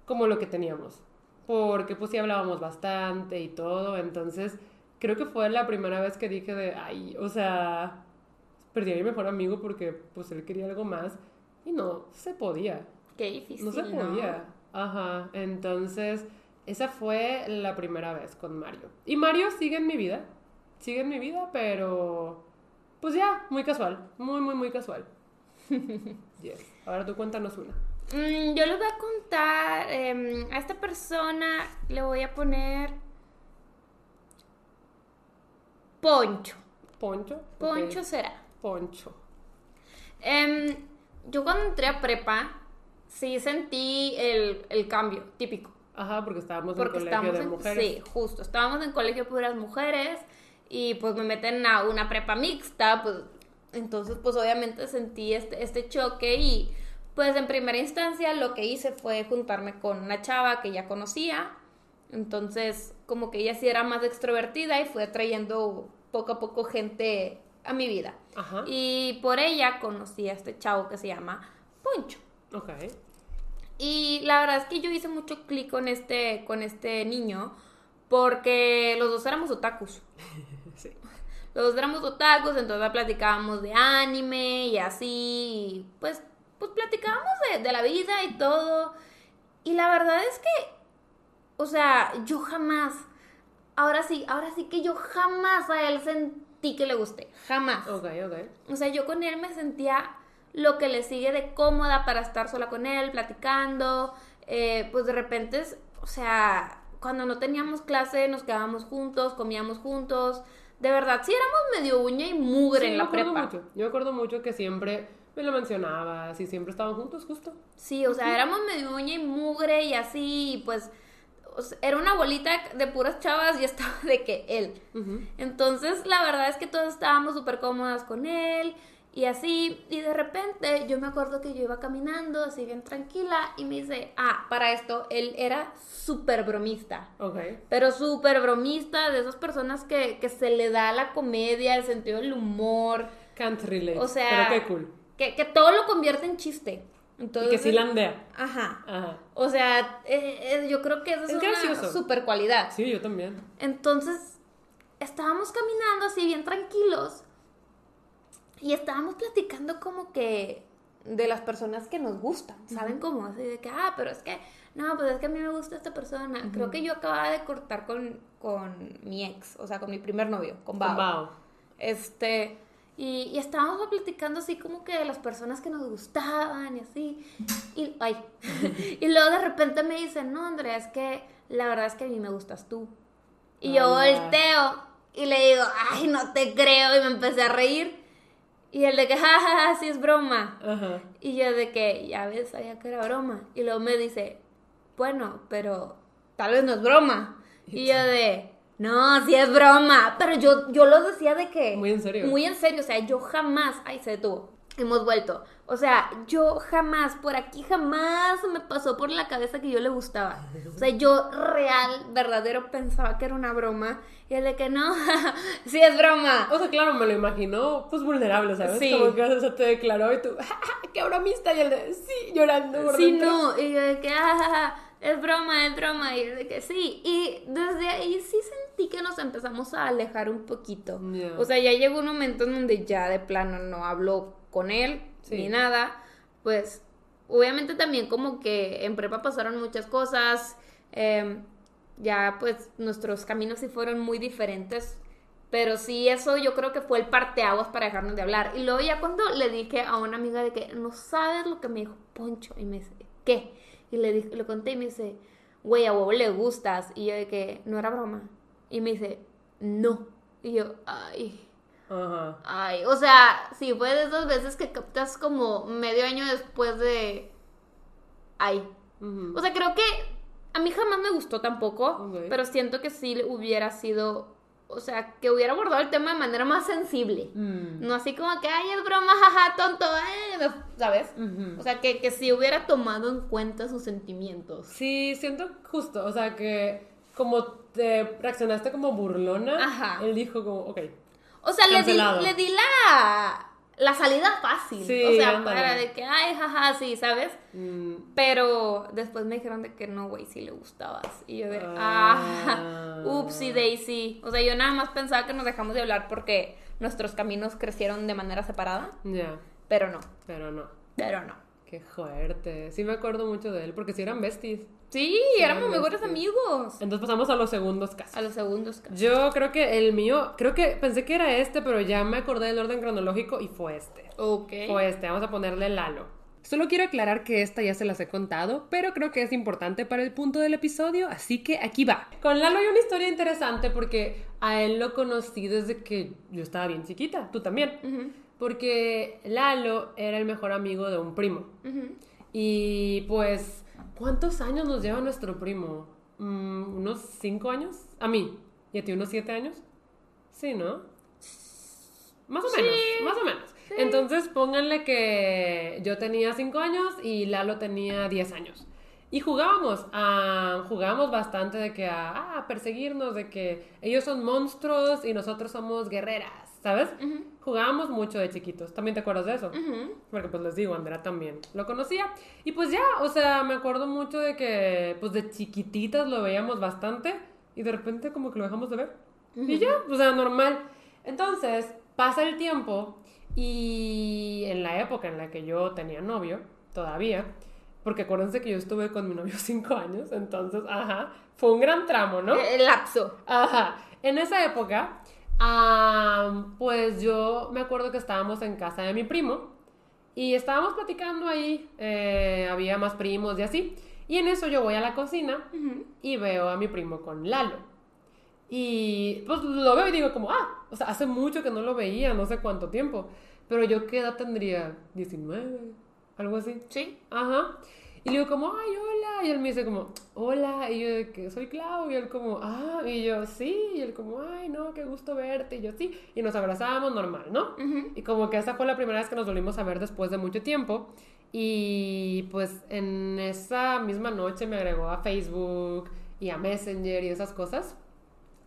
como lo que teníamos, porque pues sí hablábamos bastante y todo, entonces creo que fue la primera vez que dije de, ay, o sea, perdí a mi mejor amigo porque pues él quería algo más y no se podía.
Qué difícil.
No se podía. Ajá. Entonces, esa fue la primera vez con Mario. Y Mario sigue en mi vida. Sigue en mi vida, pero. Pues ya, muy casual. Muy, muy, muy casual. yes. Ahora tú cuéntanos una.
Mm, yo les voy a contar. em, a esta persona le voy a poner. Poncho.
Poncho.
Poncho será.
Poncho.
Em, yo cuando entré a prepa, sí sentí el, el cambio típico.
Ajá, porque estábamos
Porque
en colegio de
en,
mujeres.
sí, justo, estábamos en colegio de puras mujeres y pues me meten a una prepa mixta, pues entonces pues obviamente sentí este, este choque y pues en primera instancia lo que hice fue juntarme con una chava que ya conocía, entonces como que ella sí era más extrovertida y fue atrayendo poco a poco gente a mi vida.
Ajá.
Y por ella conocí a este chavo que se llama Poncho.
Ok.
Y la verdad es que yo hice mucho clic con este, con este niño porque los dos éramos otakus.
Sí.
Los dos éramos otakus, entonces platicábamos de anime y así, y pues, pues platicábamos de, de la vida y todo. Y la verdad es que, o sea, yo jamás, ahora sí, ahora sí que yo jamás a él sentí que le gusté, jamás.
Ok, ok.
O sea, yo con él me sentía lo que le sigue de cómoda para estar sola con él, platicando. eh, pues de repente, es- o sea, cuando no teníamos clase nos quedábamos juntos, comíamos juntos. De verdad, sí éramos medio uña y mugre
Sí,
en la prepa.
mucho. Yo acuerdo mucho que siempre me lo mencionabas y siempre estaban juntos, justo.
Sí, o sea, éramos medio uña y mugre y así, y pues o sea, era una bolita de puras chavas y estaba de que él. Entonces, la verdad es que todos estábamos súper cómodas con él y así. Y de repente, yo me acuerdo que yo iba caminando así bien tranquila y me dice, ah, para esto, él era súper bromista.
Ok.
Pero súper bromista, de esas personas que, que se le da la comedia, el sentido del humor,
Can't relate.
O sea,
Pero qué cool.
Que, que todo lo convierte en chiste.
Y
Entonces,
que sí landea.
Ajá.
Ajá.
O sea, eh, eh, yo creo que esa es,
Es
una
gracioso.
super cualidad.
Sí, yo también.
Entonces, estábamos caminando así bien tranquilos y estábamos platicando como que de las personas que nos gustan, ¿saben cómo? Así de que, ah, pero es que, no, pues es que a mí me gusta esta persona. Creo que yo acababa de cortar con, con mi ex, o sea, con mi primer novio, con Bao.
Con Bao.
Este, y, y estábamos platicando así como que de las personas que nos gustaban y así. Y, ay. y luego de repente me dicen, no, Andrea, es que la verdad es que a mí me gustas tú. Y yo volteo y le digo, ay, no te creo. Y me empecé a reír. Y él de que, jajaja, sí es broma.
Ajá.
Y yo de que, ya ves, sabía que era broma. Y luego me dice, bueno, pero tal vez no es broma. Y yo de, no, sí es broma. Pero yo, yo lo decía de que...
Muy en serio.
Muy en serio, o sea, yo jamás... Ay, se detuvo. Hemos vuelto. O sea, yo jamás, por aquí jamás me pasó por la cabeza que yo le gustaba. O sea, yo real, verdadero, pensaba que era una broma. Y él de que no, sí es broma.
O sea, claro, me lo imaginó, pues vulnerable, ¿sabes?
Sí.
Como que o sea, te declaró y tú, ¡Ja, ja, ¡qué bromista! Y él de, sí, llorando. por
Sí,
dentro.
no, y yo de que, ah, es broma, es broma, y yo de que sí, y desde ahí sí sentí que nos empezamos a alejar un poquito.
Ya.
O sea, ya llegó un momento en donde ya de plano no hablo con él,
Sí.
ni nada, pues obviamente también como que en prepa pasaron muchas cosas, em, ya pues nuestros caminos sí fueron muy diferentes. Pero sí, eso yo creo que fue el parteaguas para dejarnos de hablar. Y luego ya cuando le dije a una amiga de que no sabes lo que me dijo Poncho. Y me dice, ¿qué? Y le, dije, le conté y me dice, güey, a huevo le gustas. Y yo de que no era broma. Y me dice, no. Y yo, ay,
Ajá.
ay. O sea, sí, fue de esas veces que captas como medio año después de, ay.
Ujú.
O sea, creo que a mí jamás me gustó tampoco, pero siento que sí hubiera sido o sea, que hubiera abordado el tema de manera más sensible.
Mm.
No así como que, ay, es broma, jaja, tonto, eh", ¿sabes? O sea, que, que si hubiera tomado en cuenta sus sentimientos.
Sí, siento justo, o sea que como te reaccionaste como burlona,
Ajá.
él dijo como, ok.
O sea, le di, le di la, la salida fácil.
Sí,
o sea,
ándale.
para de que, ay, jaja, sí, ¿sabes?
mm,
Pero después me dijeron de que no, güey, sí le gustabas. Y yo de,
Ah.
ah, upsy daisy. O sea, yo nada más pensaba que nos dejamos de hablar porque nuestros caminos crecieron de manera separada.
ya,
Pero no,
pero no.
pero no.
Qué fuerte. Sí me acuerdo mucho de él, porque sí eran besties.
Sí, éramos mejores amigos.
Entonces pasamos a los segundos casos.
A los segundos. casi.
Yo creo que el mío, creo que pensé que era este, pero ya me acordé del orden cronológico y fue este.
Ok.
Fue este, vamos a ponerle Lalo. Solo quiero aclarar que esta ya se las he contado, pero creo que es importante para el punto del episodio, así que aquí va. Con Lalo hay una historia interesante porque a él lo conocí desde que yo estaba bien chiquita, tú también.
Ujú,
Porque Lalo era el mejor amigo de un primo. Y pues, ¿cuántos años nos lleva nuestro primo? Mm, ¿Unos cinco años? A mí. ¿Y a ti unos siete años? Sí, ¿no? Más o
Sí.
menos, más o menos. Entonces pónganle que yo tenía cinco años y Lalo tenía 10 años. Y jugábamos, a, jugábamos bastante de que a, a perseguirnos, de que ellos son monstruos y nosotros somos guerreras, ¿sabes?
Ujú.
Jugábamos mucho de chiquitos. ¿También te acuerdas de eso? Porque pues les digo, Andrea también lo conocía. Y pues ya, o sea, me acuerdo mucho de que pues de chiquititas lo veíamos bastante y de repente como que lo dejamos de ver. Y ya, o sea, normal. Entonces, pasa el tiempo y en la época en la que yo tenía novio, todavía, porque acuérdense que yo estuve con mi novio cinco años, entonces, ajá, fue un gran tramo, ¿no?
El lapso.
Ajá. En esa época, ah, pues yo me acuerdo que estábamos en casa de mi primo y estábamos platicando ahí, eh, había más primos y así. Y en eso yo voy a la cocina y veo a mi primo con Lalo. Y pues lo veo y digo como, ah, o sea, hace mucho que no lo veía, no sé cuánto tiempo. Pero yo qué edad tendría, 19, algo así.
Sí.
Ajá. Y le digo como, ay, hola. Y él me dice como, hola. Y yo de que soy Clau. Y él como, ah. Y yo, sí. Y él como, ay, no, qué gusto verte. Y yo, sí. Y nos abrazamos normal, ¿no? Y como que esa fue la primera vez que nos volvimos a ver después de mucho tiempo. Y pues en esa misma noche me agregó a Facebook y a Messenger y esas cosas.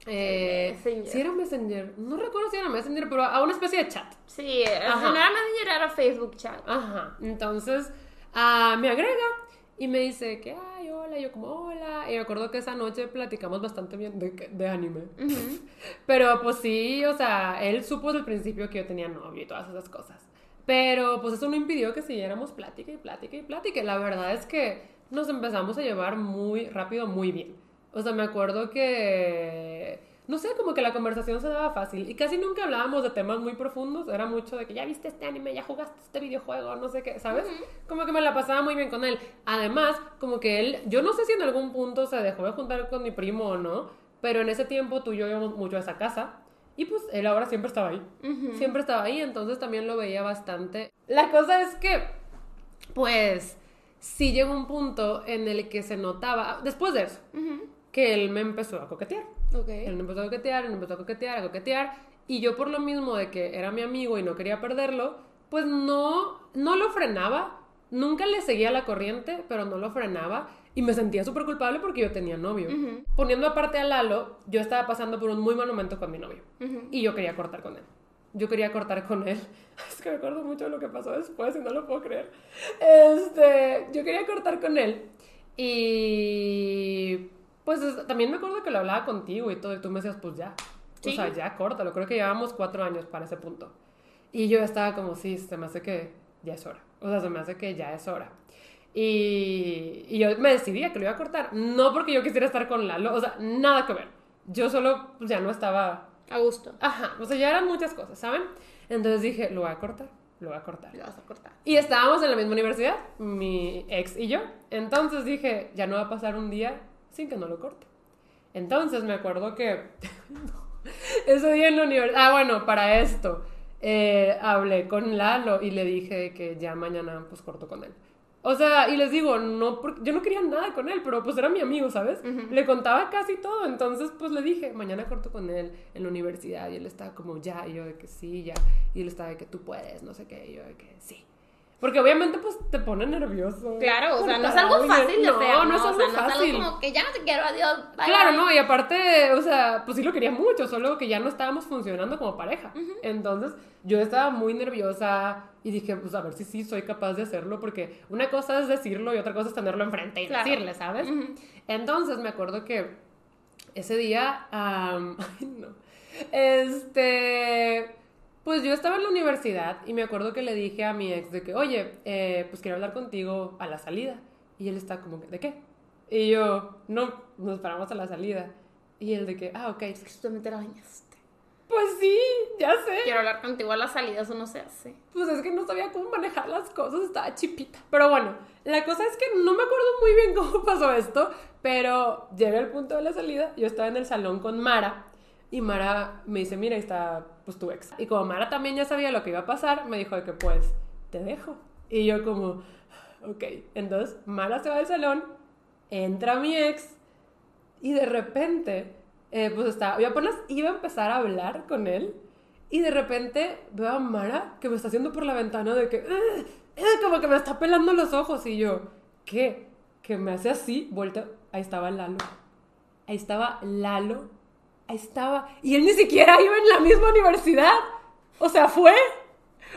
Eh,
Messenger.
Sí era Messenger. No recuerdo si era Messenger, pero a una especie de chat.
Sí,
Ajá.
no era Messenger, era Facebook chat.
Ajá. Entonces, ah, me agrega y me dice que, ay, hola. Y yo como, hola. Y me acuerdo que esa noche platicamos bastante bien de, de anime.
Ujú.
Pero pues sí, o sea, él supo desde el principio que yo tenía novio y todas esas cosas. Pero pues eso no impidió que siguiéramos plática y plática y plática. La verdad es que nos empezamos a llevar muy rápido, muy bien. O sea, me acuerdo que, no sé, como que la conversación se daba fácil. Y casi nunca hablábamos de temas muy profundos. Era mucho de que ya viste este anime, ya jugaste este videojuego, no sé qué, ¿sabes? Como que me la pasaba muy bien con él. Además, como que él, yo no sé si en algún punto se dejó de juntar con mi primo o no, pero en ese tiempo tú y yo íbamos mucho a esa casa. Y pues él ahora siempre estaba ahí. Siempre estaba ahí, entonces también lo veía bastante. La cosa es que, pues, sí llegó un punto en el que se notaba, después de eso, que él me empezó a coquetear.
Ok.
Él empezó a coquetear, él empezó a coquetear, a coquetear. Y yo por lo mismo de que era mi amigo y no quería perderlo, pues no, no lo frenaba. Nunca le seguía la corriente, pero no lo frenaba. Y me sentía súper culpable porque yo tenía novio.
Ujú.
Poniendo aparte a Lalo, yo estaba pasando por un muy mal momento con mi novio.
Ujú.
Y yo quería cortar con él. Yo quería cortar con él. Es que me acuerdo mucho de lo que pasó después y no lo puedo creer. Este, yo quería cortar con él. Y pues es- también me acuerdo que lo hablaba contigo y todo, y tú me decías, pues ya.
Sí.
O sea, ya córtalo. Creo que llevábamos cuatro años para ese punto. Y yo estaba como, sí, se me hace que ya es hora. O sea, se me hace que ya es hora. Y, y yo me decidía que lo iba a cortar. No porque yo quisiera estar con Lalo, o sea, nada que ver. Yo solo pues, ya no estaba
A gusto.
Ajá, o sea, ya eran muchas cosas, ¿saben? Entonces dije, lo voy a cortar, lo voy a cortar.
Lo vas a cortar.
Y estábamos en la misma universidad, mi ex y yo. Entonces dije, ya no va a pasar un día sin que no lo corte. Entonces me acuerdo que ese día en la universidad, ah, bueno, para esto, eh, hablé con Lalo y le dije que ya mañana pues corto con él. O sea, y les digo, no, yo no quería nada con él, pero pues era mi amigo, ¿sabes? Le contaba casi todo, entonces pues le dije, mañana corto con él en la universidad y él estaba como, ya, y yo de que sí, ya, y él estaba de que tú puedes, no sé qué, y yo de que sí. Porque obviamente pues te pone nervioso.
Claro, o sea, no es algo fácil de hacer,
No,
¿no?
es
o
algo
sea, no
fácil.
es algo como que ya no te quiero, adiós, bye,
Claro, no, y aparte, o sea, pues sí lo quería mucho, solo que ya no estábamos funcionando como pareja. Entonces, yo estaba muy nerviosa y dije, pues a ver si sí soy capaz de hacerlo, porque una cosa es decirlo y otra cosa es tenerlo enfrente y
Claro.
decirle, ¿sabes? Entonces, me acuerdo que ese día, ay, no, este, pues yo estaba en la universidad y me acuerdo que le dije a mi ex de que, oye, eh, pues quiero hablar contigo a la salida. Y él está como que, ¿de qué? Y yo, no, nos paramos a la salida. Y él de que, ah, ok.
Tú me te la bañaste.
Pues sí, ya sé.
Quiero hablar contigo a la salida, eso no se hace.
Pues es que no sabía cómo manejar las cosas, estaba chipita. Pero bueno, la cosa es que no me acuerdo muy bien cómo pasó esto, pero llegué al punto de la salida, yo estaba en el salón con Mara y Mara me dice, mira, está pues tu ex. Y como Mara también ya sabía lo que iba a pasar, me dijo que pues te dejo. Y yo como, ok. Entonces Mara se va del salón, entra mi ex y de repente, eh, pues estaba, yo apenas iba a empezar a hablar con él y de repente veo a Mara que me está haciendo por la ventana de que, como que me está pelando los ojos y yo, ¿qué? Que me hace así, vuelta, ahí estaba Lalo. Ahí estaba Lalo. Estaba. Y él ni siquiera iba en la misma universidad. O sea, fue.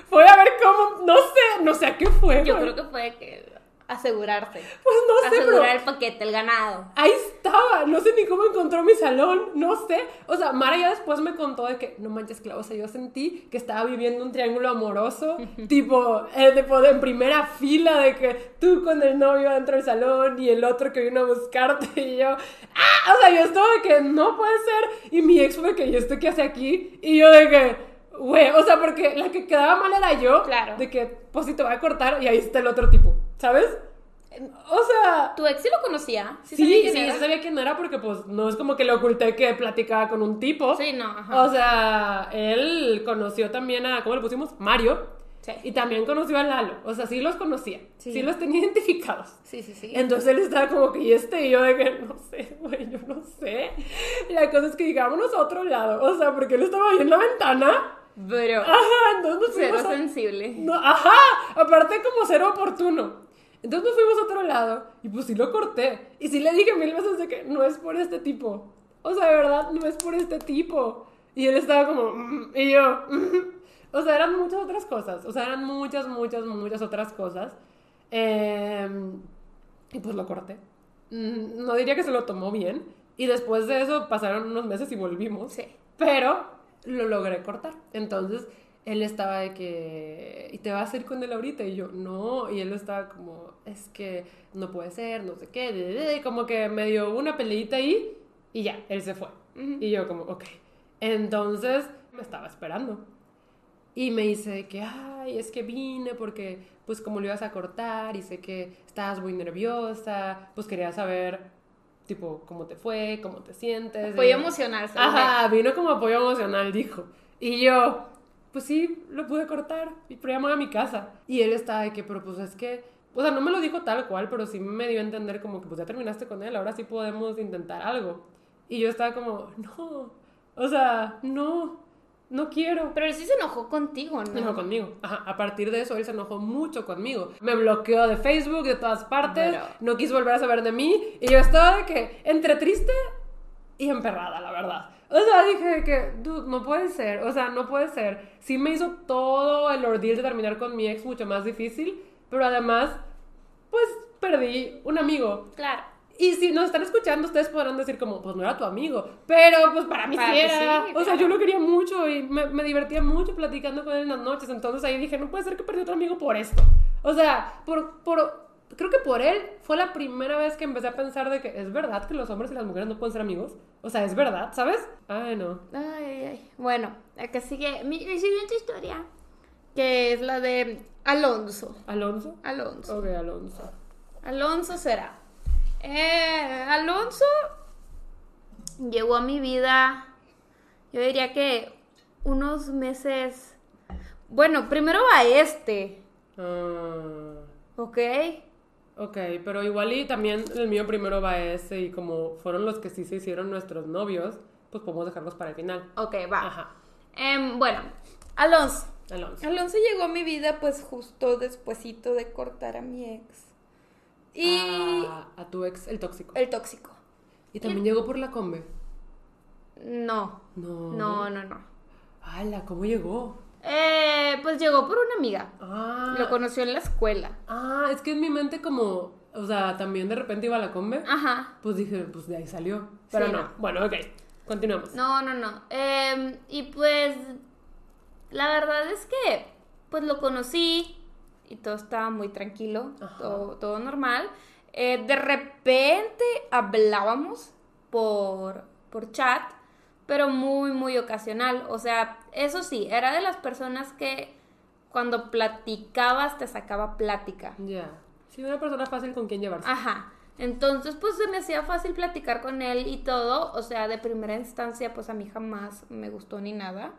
Fue a ver cómo. No sé, no sé a qué fue.
Yo creo que puede que asegurarse.
Pues no sé, pero.
Asegurar el paquete, el ganado.
Ahí estaba, no sé ni cómo encontró mi salón, no sé. O sea, Mara ya después me contó de que, no manches, Clau, o sea, yo sentí que estaba viviendo un triángulo amoroso, tipo, eh, de en primera fila, de que tú con el novio dentro del salón y el otro que vino a buscarte y yo, ah, o sea, yo estaba de que no puede ser. Y mi ex fue que, ¿y esto qué hace aquí? Y yo de que, güey, o sea, porque la que quedaba mal era yo,
Claro.
de que, pues si te voy a cortar y ahí está el otro tipo, ¿sabes? O sea,
¿Tu ex sí lo conocía?
Sí,
sabía
sí,
quién
sí, sabía quién era porque pues no es como que le oculté que platicaba con un tipo.
Sí, no, ajá.
O sea, él conoció también a, ¿cómo le pusimos? Mario.
Sí.
Y también conoció a Lalo. O sea, sí los conocía. Sí,
Sí.
los tenía identificados.
Sí, sí, sí.
Entonces él estaba como que, ¿y este? Y yo de que, no sé, güey, yo no sé. La cosa es que digámonos a otro lado. O sea, porque él estaba ahí en la ventana.
Pero
Ajá, entonces nos
cero
a-
sensible.
no, ajá, aparte como cero oportuno. Entonces nos fuimos a otro lado y pues sí lo corté. Y sí le dije mil veces de que no es por este tipo. O sea, de verdad, no es por este tipo. Y él estaba como, "Mm", y yo, "Mm". o sea, eran muchas otras cosas. O sea, eran muchas, muchas, muchas otras cosas. Em, y pues lo corté. Mm, No diría que se lo tomó bien. Y después de eso pasaron unos meses y volvimos.
Sí.
Pero lo logré cortar. Entonces, él estaba de que, ¿y te vas a ir con él ahorita? Y yo, no. Y él estaba como, es que no puede ser, no sé qué. de, de, de", y como que me dio una peleita ahí y ya, él se fue. Y yo como, ok. Entonces, me estaba esperando. Y me dice de que, ay, es que vine porque, pues, como lo ibas a cortar y sé que estabas muy nerviosa, pues quería saber, tipo, cómo te fue, cómo te sientes.
Apoyo emocional.
Ajá, vino como apoyo emocional, dijo. Y yo, pues sí, lo pude cortar, y- pero voy a mi casa. Y él estaba de que, pero pues es que, o sea, no me lo dijo tal cual, pero sí me dio a entender como que pues ya terminaste con él, ahora sí podemos intentar algo. Y yo estaba como, no, o sea, no, no quiero.
Pero él sí se enojó contigo,
Se
¿no?
enojó conmigo. Ajá, a partir de eso él se enojó mucho conmigo. Me bloqueó de Facebook, de todas partes,
Pero-
no quiso volver a saber de mí. Y yo estaba de que, entre triste y emperrada, la verdad. O sea, dije que, dude, no puede ser. O sea, no puede ser. Sí me hizo todo el ordeal de terminar con mi ex mucho más difícil. Pero además, pues perdí un amigo.
Claro.
Y si nos están escuchando, ustedes podrán decir como, pues no era tu amigo. Pero pues para mí
Para
sí era.
sí,
o sea,
claro.
yo lo quería mucho y me, me divertía mucho platicando con él en las noches. Entonces ahí dije, no puede ser que perdí otro amigo por esto. O sea, por, por, creo que por él fue la primera vez que empecé a pensar de que es verdad que los hombres y las mujeres no pueden ser amigos. O sea, es verdad, ¿sabes? Ay, no.
Ay, ay, ay. Bueno, que sigue, mi, siguiente historia, que es la de Alonso.
¿Alonso?
Alonso.
Ok, Alonso.
Alonso será. Eh, Alonso llegó a mi vida, yo diría que unos meses. Bueno, primero va este,
Ah,
¿ok?
Ok, pero igual y también el mío primero va ese y como fueron los que sí se hicieron nuestros novios, pues podemos dejarlos para el final.
Ok, va.
Ajá.
Em, bueno, Alonso.
Alonso.
Alonso llegó a mi vida pues justo despuesito de cortar a mi ex. Y
A, a tu ex, el tóxico.
el tóxico.
Y también llegó por la combe.
No,
No.
no, no, no.
¡Hala! ¿Cómo llegó?
Eh, pues llegó por una amiga.
Ah.
Lo conoció en la escuela.
Ah, es que en mi mente como, o sea, también de repente iba a la combe.
Ajá.
Pues dije, pues de ahí salió. Pero
Sí,
no.
no.
Bueno, ok. Continuamos.
No, no, no. Em, y pues, la verdad es que, pues lo conocí y todo estaba muy tranquilo, todo, todo normal. Eh, de repente hablábamos por, por chat, pero muy, muy ocasional. O sea, eso sí, era de las personas que cuando platicabas te sacaba plática.
Ya. Sí, una persona fácil con quien llevarse.
Ajá. Entonces, pues se me hacía fácil platicar con él y todo. O sea, de primera instancia, pues a mí jamás me gustó ni nada.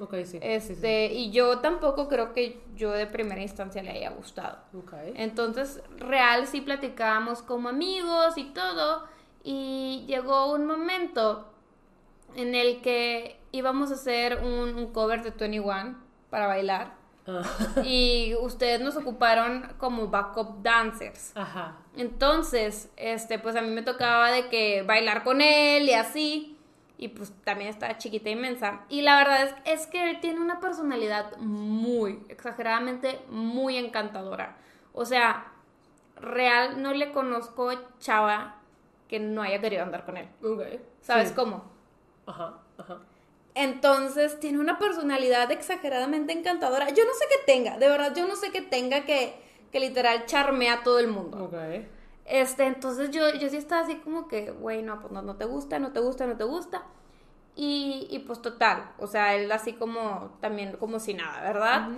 Ok, sí.
Este, y yo tampoco creo que yo de primera instancia le haya gustado.
Sí, sí. Ok.
Entonces, real sí platicábamos como amigos y todo. Y llegó un momento en el que íbamos a hacer un, un cover de 21 para bailar.
Ah.
Y ustedes nos ocuparon como backup dancers.
Ajá.
Entonces, este, pues a mí me tocaba de que bailar con él y así. Y pues también estaba chiquita e inmensa. Y la verdad es, es que él tiene una personalidad muy, exageradamente muy encantadora. O sea, real no le conozco chava que no haya querido andar con él. ¿Sabes
Sí.
cómo?
Ajá, ajá.
Entonces tiene una personalidad exageradamente encantadora. Yo no sé qué tenga, de verdad, yo no sé qué tenga que, que literal charmea a todo el mundo.
Ok.
Este, entonces yo, yo sí estaba así como que, güey, no, pues no, no te gusta, no te gusta, no te gusta. Y, y pues total, o sea, él así como, también como si nada, ¿verdad?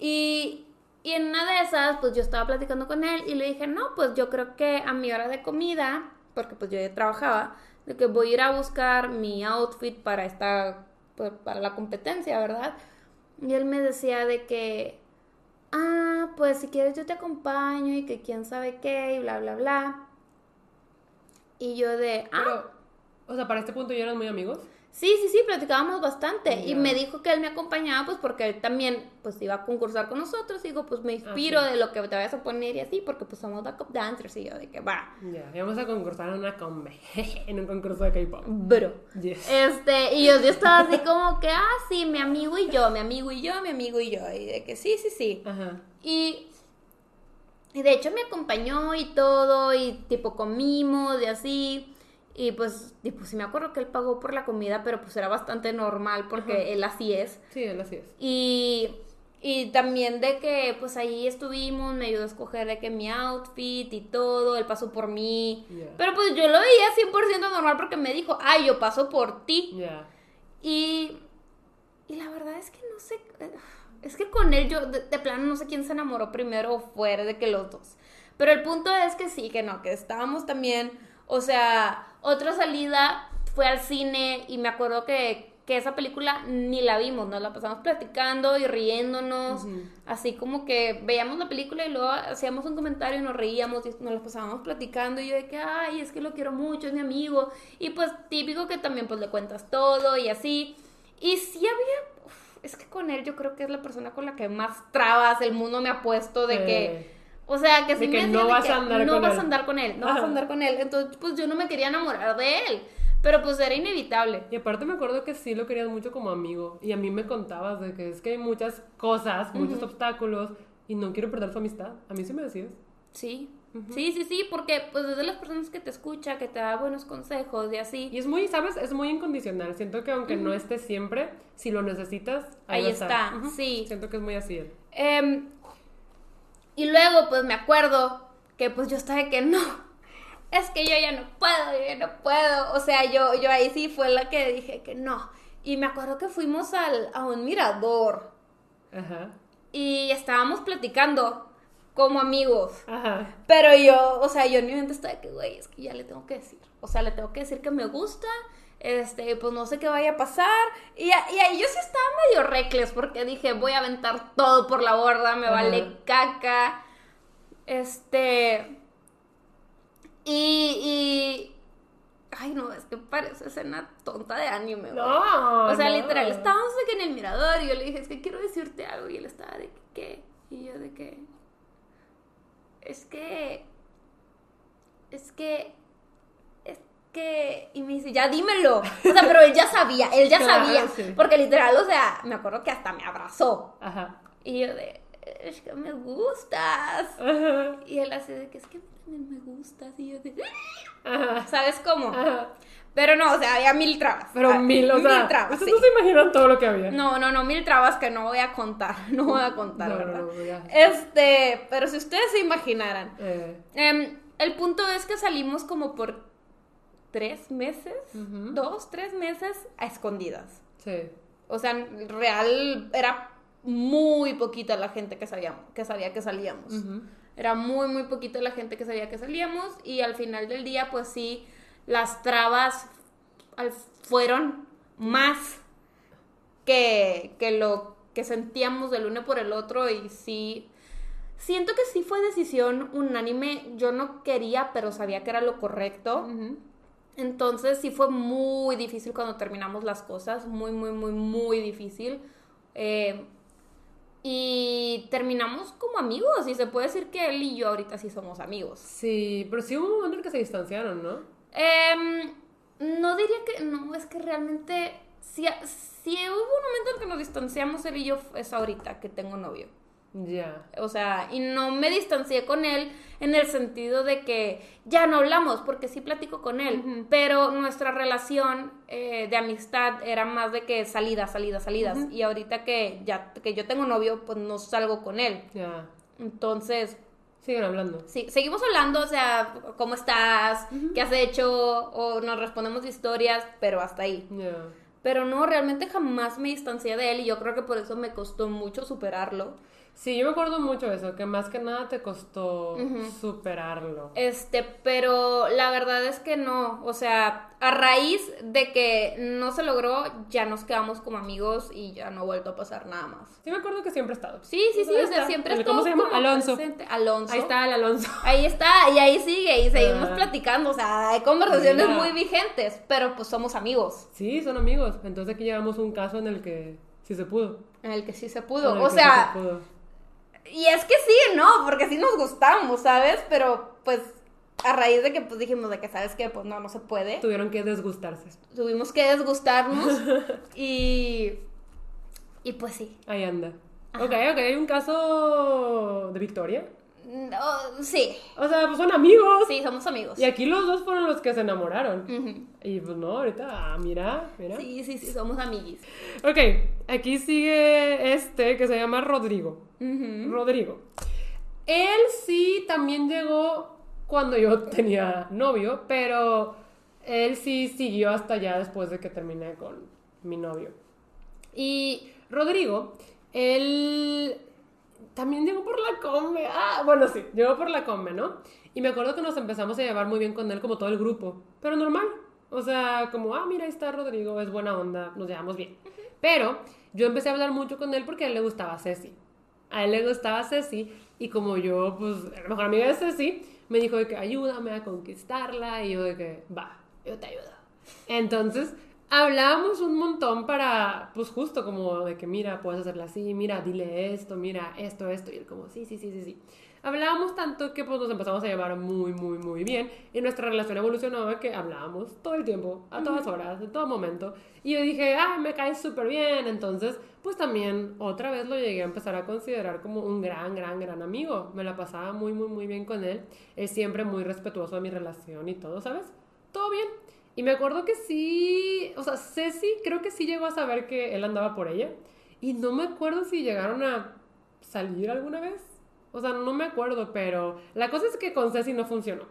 Y, y en una de esas, pues yo estaba platicando con él y le dije, no, pues yo creo que a mi hora de comida, porque pues yo ya trabajaba, de que voy a ir a buscar mi outfit para esta, pues, para la competencia, ¿verdad? Y él me decía de que, ah, pues si quieres yo te acompaño y que quién sabe qué y bla, bla, bla. Y yo de, ah,
o sea, para este punto ya eran muy amigos.
Sí, sí, sí, platicábamos bastante. Y me dijo que él me acompañaba pues porque él también pues iba a concursar con nosotros. Y digo, pues me inspiro
sí.
de lo que te vayas a poner y así porque pues somos backup dancers. Y yo de que, va,
Ya. Y vamos a concursar en una combe. en un concurso de K-pop.
bro.
Yes.
Este, y yo, yo estaba así como que, ah, sí, mi amigo y yo, mi amigo y yo, mi amigo y yo. Y de que sí, sí, sí.
Ajá.
Y, y de hecho me acompañó y todo, y tipo comimos y así. Y pues, tipo, sí me acuerdo que él pagó por la comida, pero pues era bastante normal porque
Ajá.
él así es.
Sí, él así es.
Y, y también de que pues ahí estuvimos, me ayudó a escoger de que mi outfit y todo, él pasó por mí. Pero pues yo lo veía 100% normal porque me dijo, ay, yo paso por ti. Y, y la verdad es que no sé, es que con él yo de, de plano no sé quién se enamoró primero o fuera de que los dos. Pero el punto es que sí, que no, que estábamos también, o sea, otra salida fue al cine y me acuerdo que, que esa película ni la vimos, nos la pasamos platicando y riéndonos, así como que veíamos la película y luego hacíamos un comentario y nos reíamos y nos la pasábamos platicando y yo de que, ay, es que lo quiero mucho, es mi amigo, y pues típico que también pues le cuentas todo y así, y sí había, uf, es que con él yo creo que es la persona con la que más trabas el mundo me ha puesto de que...
Eh,
O sea, que
que
me
no vas
que
a andar
no
con
vas
él.
a andar con él, no vas a
Ajá.
andar con él. Entonces, pues yo no me quería enamorar de él. Pero pues era inevitable.
Y aparte me acuerdo que sí lo querías mucho como amigo. Y a mí me contabas de que es que hay muchas cosas, muchos obstáculos. Y no quiero perder su amistad. A mí sí me decías.
Sí. Sí, sí, sí, porque pues es de las personas que te escucha, que te da buenos consejos y así.
Y es muy, ¿sabes? Es muy incondicional. Siento que aunque no esté siempre, si lo necesitas, ahí,
Ahí está, sí.
Siento que es muy así él.
Y luego, pues me acuerdo que pues yo estaba de que no, es que yo ya no puedo, yo ya no puedo. O sea, yo, yo ahí sí fue la que dije que no. Y me acuerdo que fuimos al, a un mirador
Ajá.
y estábamos platicando como amigos.
Ajá.
Pero yo, o sea, yo en mi mente estaba de que, güey, es que ya le tengo que decir. O sea, le tengo que decir que me gusta. Este, pues no sé qué vaya a pasar. Y, ahí yo sí estaba medio reckless porque dije, voy a aventar todo por la borda, me vale caca. Este. Y. y ay, no, es que parece escena tonta de anime, güey.
No.
O sea,
no.
literal, estábamos de que en el mirador y yo le dije, es que quiero decirte algo. Y él estaba de que, ¿qué? Y yo de que. Es que. Es que. Que. Y me dice, ya dímelo. O sea, pero él ya sabía, él ya
Claro,
sabía.
sí.
Porque literal, o sea, me acuerdo que hasta me abrazó.
Ajá.
Y yo de, es que me gustas.
Ajá.
Y él así de que es que me gustas. Y yo de,
Ajá.
¿sabes cómo?
Ajá.
Pero no, o sea, había mil trabas.
Pero
Ah,
mil, o sea,
Mil trabas, sí.
no se imaginan todo lo que había.
No, no, no, mil trabas que no voy a contar. No voy a contar,
No,
¿verdad?
no.
Este, pero si ustedes se imaginaran.
Eh,
Em, el punto es que salimos como por tres meses, dos, tres meses a escondidas.
sí.
O sea, real era muy poquita la gente que sabía que, sabía que salíamos. Era muy, muy poquita la gente que sabía que salíamos y al final del día, pues sí, las trabas fueron más que, que lo que sentíamos del uno por el otro y sí, siento que sí fue decisión unánime. Yo no quería, pero sabía que era lo correcto. Entonces sí fue muy difícil cuando terminamos las cosas, muy, muy, muy, muy difícil. Eh, y terminamos como amigos y se puede decir que él y yo ahorita sí somos amigos.
Sí, pero sí hubo un momento en el que se distanciaron, ¿no?
Em, no diría que, no, es que realmente, si, si hubo un momento en que nos distanciamos él y yo, es ahorita que tengo novio.
Ya.
O sea, y no me distancié con él en el sentido de que ya no hablamos, porque sí platico con él, pero nuestra relación eh, de amistad era más de que salidas, salidas, salidas. Y ahorita que ya que yo tengo novio, pues no salgo con él.
Ya.
Entonces,
Siguen hablando.
sí, seguimos hablando, o sea, ¿cómo estás? ¿Qué has hecho? O nos respondemos historias, pero hasta ahí. Pero no, realmente jamás me distancié de él y yo creo que por eso me costó mucho superarlo.
Sí, yo me acuerdo mucho de eso, que más que nada te costó superarlo.
Este, pero la verdad es que no, o sea, a raíz de que no se logró, ya nos quedamos como amigos y ya no ha vuelto a pasar nada más.
Sí, me acuerdo que siempre ha estado.
Sí, sí, sí, o sea, siempre
El-
estuvo
¿Cómo se llama?
como
Alonso.
presente. Alonso.
Ahí está el Alonso.
Ahí está, y ahí sigue, y seguimos
Ah.
platicando, o sea, hay conversaciones
Mira.
muy vigentes, pero pues somos amigos,
Sí, son amigos. Entonces aquí llevamos un caso en el que sí se pudo.
en el que sí se pudo, o sea,
se pudo.
Y es que sí, ¿no? Porque sí nos gustamos, ¿sabes? Pero pues a raíz de que pues dijimos de que, ¿sabes qué? Pues no, no se puede.
Tuvieron que desgustarse.
tuvimos que desgustarnos y y pues sí
Ahí anda. Ok, ok, hay un caso de Victoria.
Sí
O sea, pues son amigos.
sí somos amigos
Y aquí los dos fueron los que se enamoraron. Y pues no, ahorita, ah, mira, mira.
sí sí sí somos amiguis
Ok, aquí sigue este que se llama Rodrigo. Rodrigo. Él sí también llegó cuando yo tenía novio, pero él sí siguió hasta allá después de que terminé con mi novio. Y Rodrigo, él también llegó por la come. Ah, bueno, sí, llegó por la come, ¿no? Y me acuerdo que nos empezamos a llevar muy bien con él, como todo el grupo, pero normal. O sea, como, ah, mira, ahí está Rodrigo, es buena onda, nos llevamos bien. Pero yo empecé a hablar mucho con él porque a él le gustaba Ceci. A él le gustaba Ceci y como yo, pues, era la mejor amiga de Ceci, me dijo de que ayúdame a conquistarla y yo de que, va, yo te ayudo. Entonces, hablábamos un montón para, pues justo como de que, mira, puedes hacerla así, mira, dile esto, mira, esto, esto, y él como, sí, sí, sí, sí, sí. Hablábamos tanto que pues nos empezamos a llevar muy, muy, muy bien y nuestra relación evolucionó que hablábamos todo el tiempo, a todas horas, en todo momento. Y yo dije, ah, me caes súper bien. Entonces, pues también otra vez lo llegué a empezar a considerar como un gran, gran, gran amigo. Me la pasaba muy, muy, muy bien con él. Es siempre muy respetuoso de mi relación y todo, ¿sabes? Todo bien. Y me acuerdo que sí, o sea, Ceci creo que sí llegó a saber que él andaba por ella. Y no me acuerdo si llegaron a salir alguna vez. O sea, no me acuerdo, pero la cosa es que con Ceci no funcionó.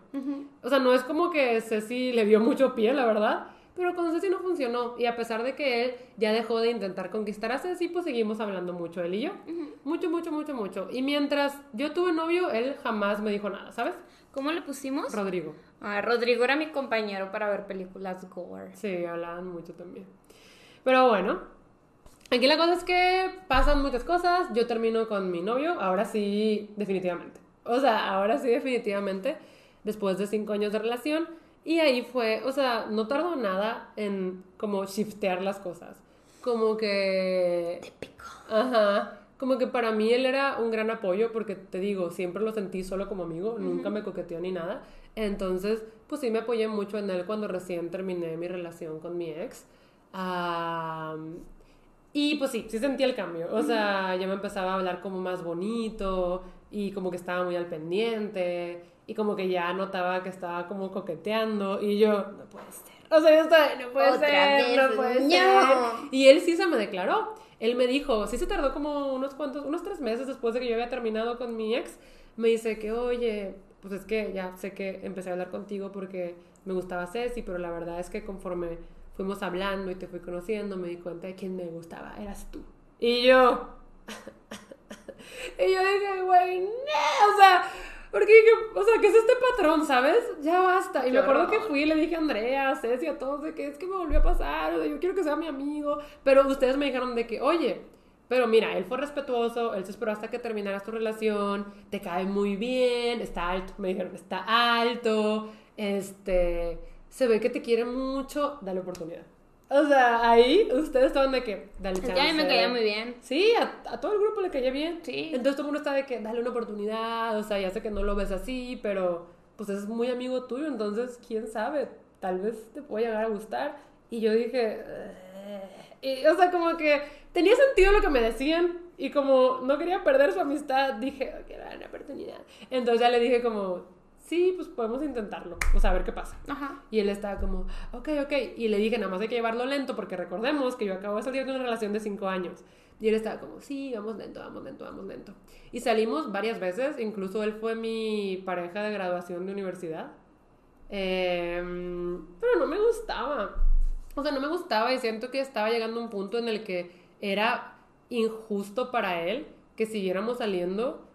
O sea, no es como que Ceci le dio mucho pie, la verdad. Pero con Ceci no funcionó. Y a pesar de que él ya dejó de intentar conquistar a Ceci, pues seguimos hablando mucho, él y yo. Mucho, mucho, mucho, mucho. Y mientras yo tuve novio, él jamás me dijo nada, ¿sabes?
¿cómo le pusimos?
Rodrigo.
Ah, Rodrigo era mi compañero para ver películas gore
Sí, hablaban mucho también. Pero bueno, aquí la cosa es que pasan muchas cosas. Yo termino con mi novio, ahora sí, definitivamente. O sea, ahora sí, definitivamente, después de cinco años de relación. Y ahí fue, o sea, no tardó nada en como shiftear las cosas. Como que...
Típico.
Ajá. Como que para mí él era un gran apoyo porque te digo, siempre lo sentí solo como amigo, nunca me coqueteó ni nada. Entonces, pues sí me apoyé mucho en él cuando recién terminé mi relación con mi ex. Am, y pues sí, sí sentí el cambio. O sea, ya me empezaba a hablar como más bonito y como que estaba muy al pendiente y como que ya notaba que estaba como coqueteando y yo, no puede ser. O sea, yo estaba, no puede
Otra
ser,
vez,
no puede
no.
ser. Y él sí se me declaró. Él me dijo, sí se tardó como unos cuantos, unos tres meses después de que yo había terminado con mi ex. Me dice que, oye, pues es que ya sé que empecé a hablar contigo porque me gustaba Ceci, pero la verdad es que conforme fuimos hablando y te fui conociendo, me di cuenta de quién me gustaba, eras tú. Y yo, y yo dije, güey, no, o sea, porque dije, o sea, ¿qué es este patrón, sabes? Ya basta. Y me acuerdo que fui y le dije a Andrea, a Ceci, a todos, de que es que me volvió a pasar, o sea, yo quiero que sea mi amigo. Pero ustedes me dijeron de que, oye, pero mira, él fue respetuoso, él se esperó hasta que terminaras tu relación, te cae muy bien, está alto, me dijeron, está alto, este, se ve que te quiere mucho, dale oportunidad. O sea, ahí ustedes estaban de que, dale chance.
Ya me caía muy bien.
Sí, a, a todo el grupo le caía bien.
Sí.
Entonces todo el mundo está de que dale una oportunidad, o sea, ya sé que no lo ves así, pero pues es muy amigo tuyo, entonces quién sabe, tal vez te pueda llegar a gustar. Y yo dije. Y, o sea, como que tenía sentido lo que me decían y como no quería perder su amistad, dije, "Ok, dale una oportunidad. Entonces ya le dije como, sí, pues podemos intentarlo, o sea, a ver qué pasa.
Ajá.
Y él estaba como, ok, ok. Y le dije, nada más hay que llevarlo lento porque recordemos que yo acabo de salir de una relación de cinco años. Y él estaba como, sí, vamos lento, vamos lento, vamos lento. Y salimos varias veces, incluso él fue mi pareja de graduación de universidad. Em, pero no me gustaba. O sea, no me gustaba y siento que estaba llegando a un punto en el que era injusto para él que siguiéramos saliendo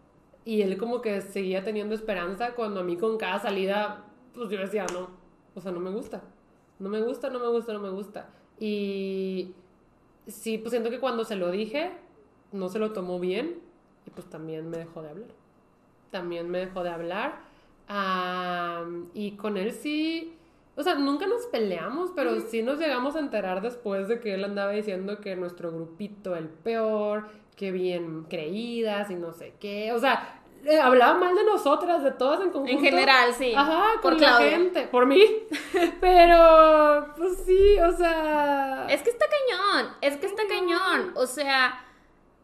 y él como que seguía teniendo esperanza cuando a mí con cada salida, pues yo decía, no, o sea, no me gusta. No me gusta, no me gusta, no me gusta. Y sí, pues siento que cuando se lo dije, no se lo tomó bien y pues también me dejó de hablar. También me dejó de hablar. Am, y con él sí, o sea, nunca nos peleamos, pero sí nos llegamos a enterar después de que él andaba diciendo que nuestro grupito el peor, que bien creídas y no sé qué. O sea, eh, hablaba mal de nosotras, de todas en conjunto.
En general, sí.
Ajá,
Por
con la
Claudia.
gente. Por mí. Pero, pues sí, o sea.
Es que está cañón, es que está cañón. O sea,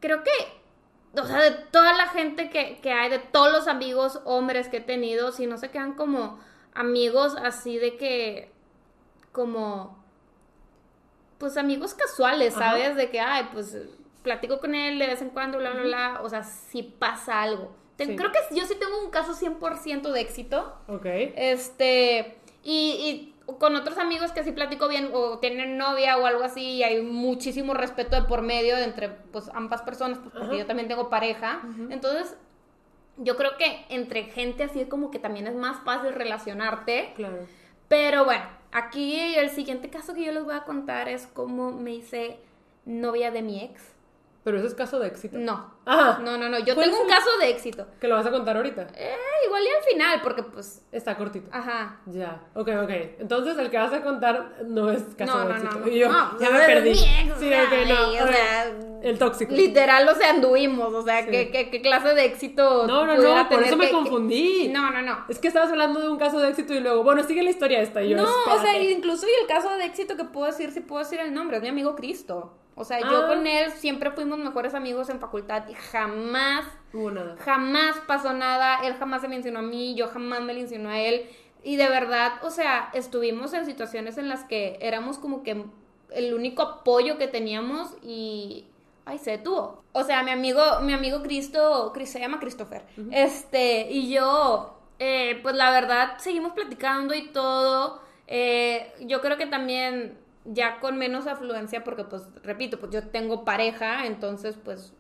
creo que, o sea, de toda la gente que, que hay, de todos los amigos hombres que he tenido, si no se quedan como amigos así de que, como, pues amigos casuales,
Ajá.
¿sabes? De que, ay, pues platico con él de vez en cuando, bla, bla, bla. O sea, si pasa algo.
Sí.
Creo que yo sí tengo un caso 100% de éxito.
Ok.
Este, y, y con otros amigos que sí platico bien o tienen novia o algo así y hay muchísimo respeto de por medio entre pues ambas personas, pues, porque
Ajá.
yo también tengo pareja. Entonces, yo creo que entre gente así como que también es más fácil relacionarte.
Claro.
Pero bueno, aquí el siguiente caso que yo les voy a contar es cómo me hice novia de mi ex.
Pero eso es caso de éxito.
No.
Ajá.
No, no, no. Yo
¿Cuál
tengo un caso de éxito.
Que lo vas a contar ahorita.
Eh, igual y al final, porque pues.
Está cortito.
Ajá.
Ya, ok, ok. Entonces el que vas a contar no es caso
No,
de
no,
éxito.
no, no.
Y yo,
No,
ya me perdí. sí, ok, no.
o sea,
el tóxico.
Literal, o sea, anduvimos, o sea,
Sí.
¿qué, qué, qué clase de éxito
No, no, no, por eso me
que- que-
confundí.
No, no, no.
Es que estabas hablando de un caso de éxito y luego, bueno, sigue la historia esta. Y yo,
no, o sea, incluso y el caso de éxito que puedo decir, si puedo decir el nombre, es mi amigo Cristo. O sea, yo
Ah.
con él siempre fuimos mejores amigos en facultad y jamás,
nada.
jamás pasó nada. Él jamás se mencionó a mí, yo jamás me mencionó a él. Y de verdad, o sea, estuvimos en situaciones en las que éramos como que el único apoyo que teníamos y ay, se detuvo. O sea, mi amigo, mi amigo Cristo, Chris- se llama Christopher. Este, y yo, eh, pues la verdad, seguimos platicando y todo. Eh, yo creo que también ya con menos afluencia, porque pues, repito, pues yo tengo pareja, entonces pues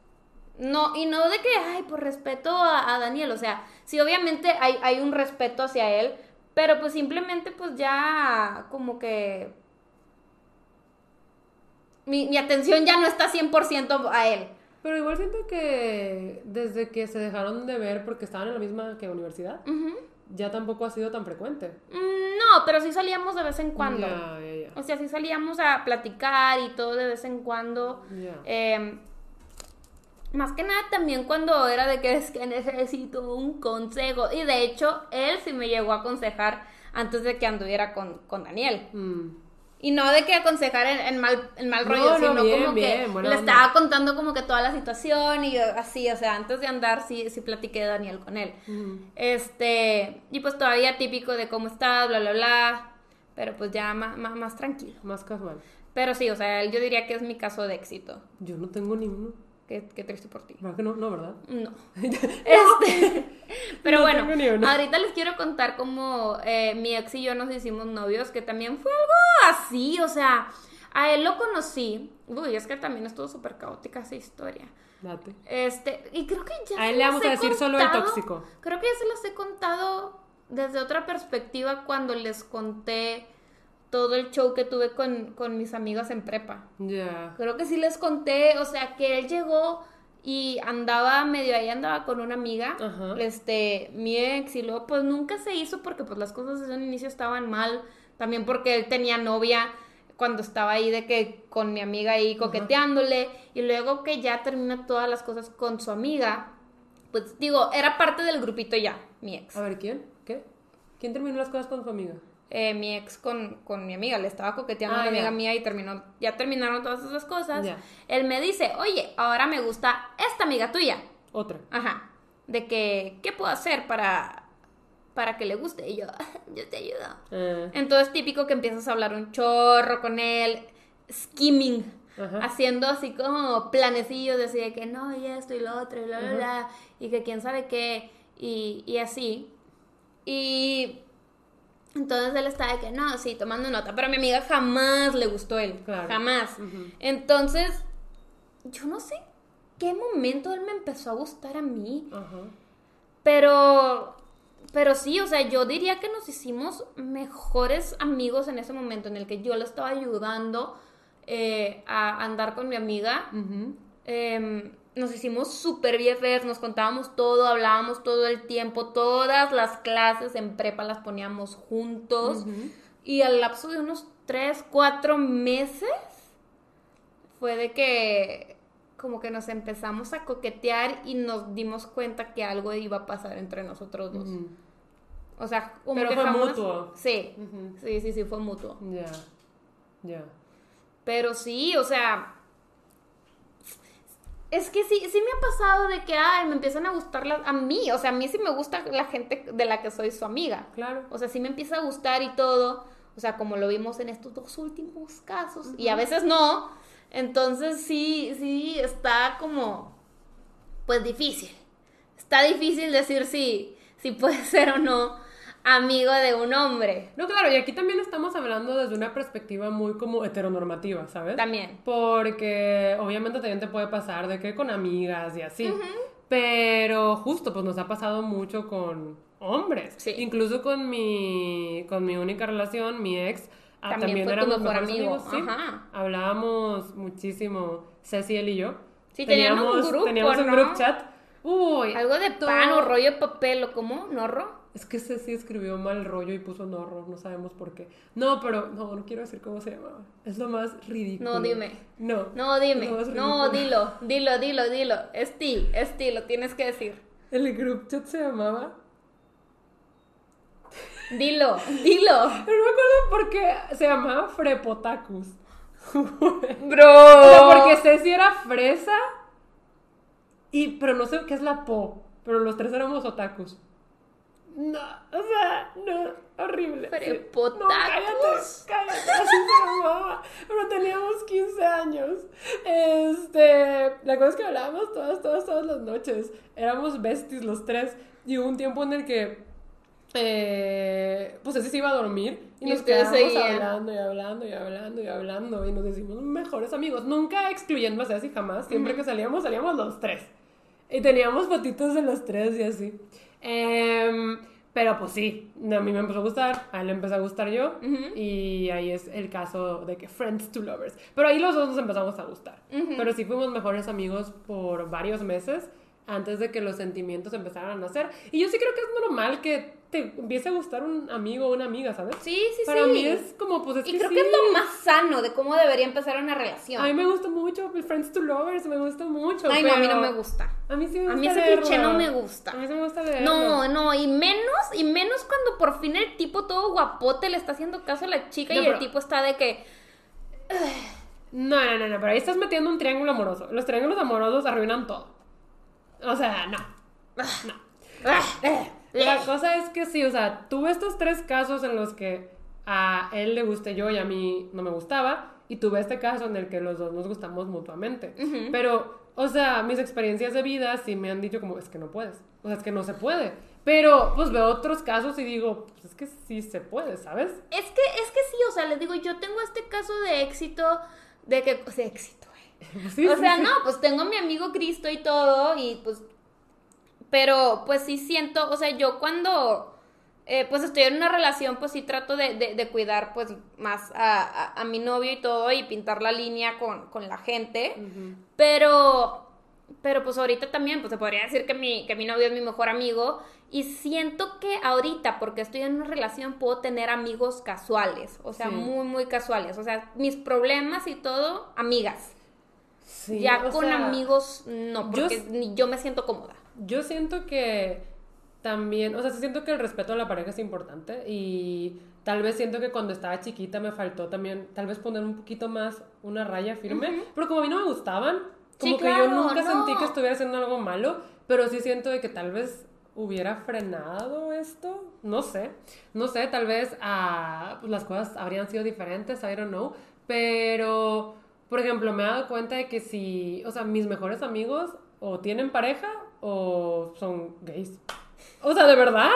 no, y no de que, ay, por respeto a, a Daniel, o sea, sí, obviamente hay, hay un respeto hacia él, pero pues simplemente pues ya como que mi, mi atención ya no está 100% a él.
Pero igual siento que desde que se dejaron de ver porque estaban en la misma que universidad, ya tampoco ha sido tan frecuente.
Mm, no, pero sí salíamos de vez en cuando.
Ya,
O sea, sí salíamos a platicar y todo de vez en cuando. Eh, más que nada también cuando era de que es que necesito un consejo. Y de hecho, él sí me llegó a aconsejar antes de que anduviera con, con Daniel.
Mm.
Y no de que aconsejar en, en mal, en mal
No,
rollo,
no,
sino
bien,
como
bien,
que le estaba contando como que toda la situación y así, o sea, antes de andar sí, sí platiqué de Daniel con él.
Ujú.
Este, y pues todavía típico de cómo estás, bla, bla, bla, pero pues ya más, más, más tranquilo.
Más casual.
Pero sí, o sea, yo diría que es mi caso de éxito.
Yo no tengo ni uno.
Qué, qué triste por ti.
¿Verdad que no? No, ¿verdad?
No. Este, pero
No
bueno, ahorita les quiero contar cómo eh, mi ex y yo nos hicimos novios, que también fue algo así, o sea, a él lo conocí. Uy, es que también estuvo súper caótica esa historia.
Date.
Este, y creo que ya
A él le vamos a decir solo el tóxico.
Creo que ya se los he contado desde otra perspectiva cuando les conté todo el show que tuve con, con mis amigas en prepa.
Ya.
Creo que sí les conté, o sea, que él llegó y andaba medio ahí, andaba con una amiga,
Ajá.
este, mi ex, y luego pues nunca se hizo porque pues las cosas desde un inicio estaban mal, también porque él tenía novia cuando estaba ahí de que con mi amiga ahí coqueteándole, y luego que ya termina todas las cosas con su amiga, pues digo, era parte del grupito ya, mi ex.
A ver, ¿quién? ¿Quién terminó las cosas con su amiga?
eh, mi ex con, con mi amiga, le estaba coqueteando
Ah,
a una amiga mía y terminó, ya terminaron todas esas cosas.
Ya.
Él me dice, oye, ahora me gusta esta amiga tuya.
Otra.
Ajá. De que, ¿qué puedo hacer para, para que le guste? Y yo, yo te ayudo.
Eh,
Entonces típico que empiezas a hablar un chorro con él, skimming,
Ajá.
haciendo así como planecillos, de así de que no, y esto y lo otro, y bla, bla, bla, y que quién sabe qué, y, y así. Y entonces él estaba de que no, sí, tomando nota, pero a mi amiga jamás le gustó él,
Claro.
jamás. Entonces, yo no sé qué momento él me empezó a gustar a mí. Pero, pero sí, o sea, yo diría que nos hicimos mejores amigos en ese momento en el que yo le estaba ayudando eh, a andar con mi amiga. Em, nos hicimos súper BFFs, nos contábamos todo, hablábamos todo el tiempo, todas las clases en prepa las poníamos juntos. Y al lapso de unos 3, 4 meses fue de que como que nos empezamos a coquetear y nos dimos cuenta que algo iba a pasar entre nosotros dos. O sea, como
Pero
que
fue
jamás-
mutuo.
Sí, sí, sí, sí, fue mutuo.
Ya. Ya.
Pero sí, o sea, es que sí, sí me ha pasado de que, ay, me empiezan a gustar a mí, o sea, a mí sí me gusta la gente de la que soy su amiga.
Claro.
O sea, sí me empieza a gustar y todo. O sea, como lo vimos en estos dos últimos casos. Y a veces no. Entonces sí, sí, está como, pues difícil. Está difícil decir si, si puede ser o no amigo de un hombre.
No, claro, y aquí también estamos hablando desde una perspectiva muy como heteronormativa, ¿sabes?
También.
Porque obviamente también te puede pasar de que con amigas y así. Pero justo, pues nos ha pasado mucho con hombres.
Sí.
Incluso con mi, con mi única relación, mi ex, ah,
También tu
éramos
mejor
amigos, sí.
ajá.
Hablábamos muchísimo, Ceci, él y yo.
Sí, tenían un grupo,
Teníamos un
¿no?
group chat. Uy,
Algo de
todo-
pan o rollo de papel o cómo, ¿norro?
Es que Ceci escribió mal rollo y puso norro, no sabemos por qué. No, pero no, no quiero decir cómo se llamaba. Es lo más ridículo.
No, dime.
No.
No, dime. No, dilo, dilo, dilo, dilo. Es ti, es ti, lo tienes que decir.
El group chat se llamaba.
Dilo, dilo.
Pero no me acuerdo por qué se llamaba Frepotacus.
Bro.
O sea, porque Ceci era fresa. Y, pero no sé qué es la po. Pero los tres éramos otakus. No, o sea, no, horrible. sí.
Frepotacus.
No, cállate, cállate, así se llamaba. Pero teníamos 15 años. Este, la cosa es que hablábamos todas, todas, todas las noches. Éramos besties los tres. Y hubo un tiempo en el que, eh, pues ese se iba a dormir. Y,
Y
nos quedábamos
seguían.
hablando y hablando y hablando y hablando. Y nos decimos mejores amigos. Nunca excluyendo a Ceci jamás. Siempre que salíamos, salíamos los tres. Y teníamos fotitos de los tres y así. Em, Pero pues sí, a mí me empezó a gustar, a él le empezó a gustar yo. Y ahí es el caso de que friends to lovers. Pero ahí los dos nos empezamos a gustar. Pero sí fuimos mejores amigos por varios meses antes de que los sentimientos empezaran a nacer. Y yo sí creo que es normal que te empiece a gustar un amigo o una amiga, ¿sabes?
Sí, sí,
Para
sí.
mí es como, pues es
Y
que
creo
sí.
que es lo más sano de cómo debería empezar una relación.
A mí me gusta mucho el Friends to Lovers, me gusta mucho.
Ay, no, a mí no me gusta.
A mí sí me
A
gusta
mí ese cliché no me gusta.
A mí sí me gusta leerlo.
No, no, y menos, y menos cuando por fin el tipo todo guapote le está haciendo caso a la chica
No,
y el tipo está de que.
No, no, no, no, pero ahí estás metiendo un triángulo amoroso. Los triángulos amorosos arruinan todo. O sea, no. No.
"Ah,
La cosa es que sí, o sea, tuve estos tres casos en los que a él le gusté yo y a mí no me gustaba. Y tuve este caso en el que los dos nos gustamos mutuamente. Pero, o sea, mis experiencias de vida sí me han dicho como, es que no puedes. O sea, es que no se puede. Pero, pues veo otros casos y digo, pues es que sí se puede, ¿sabes?
Es que, es que sí, o sea, les digo, yo tengo este caso de éxito, de que, de éxito, güey.
Sí,
o sea,
sí.
no, pues tengo a mi amigo Cristo y todo, y pues, pero pues sí siento, o sea, yo cuando, eh, pues estoy en una relación, pues sí trato de, de- de cuidar, pues, más a, a- a mi novio y todo, y pintar la línea con, con la gente, pero, pero pues ahorita también, pues se podría decir que mi, que mi novio es mi mejor amigo, y siento que ahorita, porque estoy en una relación, puedo tener amigos casuales, o sea,
Sí.
muy, muy casuales, o sea, mis problemas y todo, amigas.
Sí,
ya con
sea,
amigos, no, porque yo me siento cómoda.
Yo siento que también, o sea, siento que el respeto a la pareja es importante y tal vez siento que cuando estaba chiquita me faltó también, tal vez poner un poquito más una raya firme, pero como a mí no me gustaban,
Sí,
como que yo nunca
no.
sentí que estuviera haciendo algo malo, pero sí siento de que tal vez hubiera frenado esto, no sé, no sé, tal vez ah, pues las cosas habrían sido diferentes, I don't know, pero, por ejemplo, me he dado cuenta de que si, o sea, mis mejores amigos o tienen pareja o son gays. O sea, de verdad,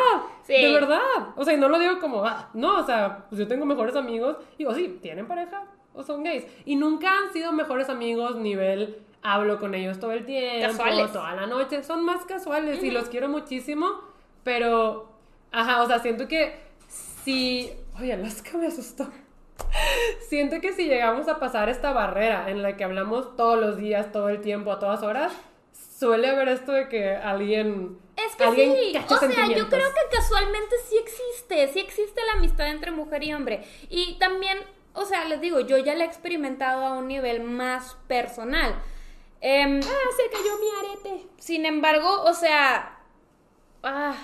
Sí.
de verdad. O sea, y no lo digo como, ah, no, o sea, pues yo tengo mejores amigos y digo, sí, tienen pareja o son gays. Y nunca han sido mejores amigos nivel, hablo con ellos todo el tiempo,
Casuales.
toda la noche. Son más casuales y los quiero muchísimo, pero, ajá, o sea, siento que si, oye, Alaska me asustó. Siento que si llegamos a pasar esta barrera en la que hablamos todos los días, todo el tiempo, a todas horas, suele haber esto de que alguien.
Es que
alguien
sí, o sea, yo creo que casualmente sí existe, sí existe la amistad entre mujer y hombre. Y también, o sea, les digo, yo ya la he experimentado a un nivel más personal. Em,
Ah, se cayó mi arete.
sin embargo, o sea, ah,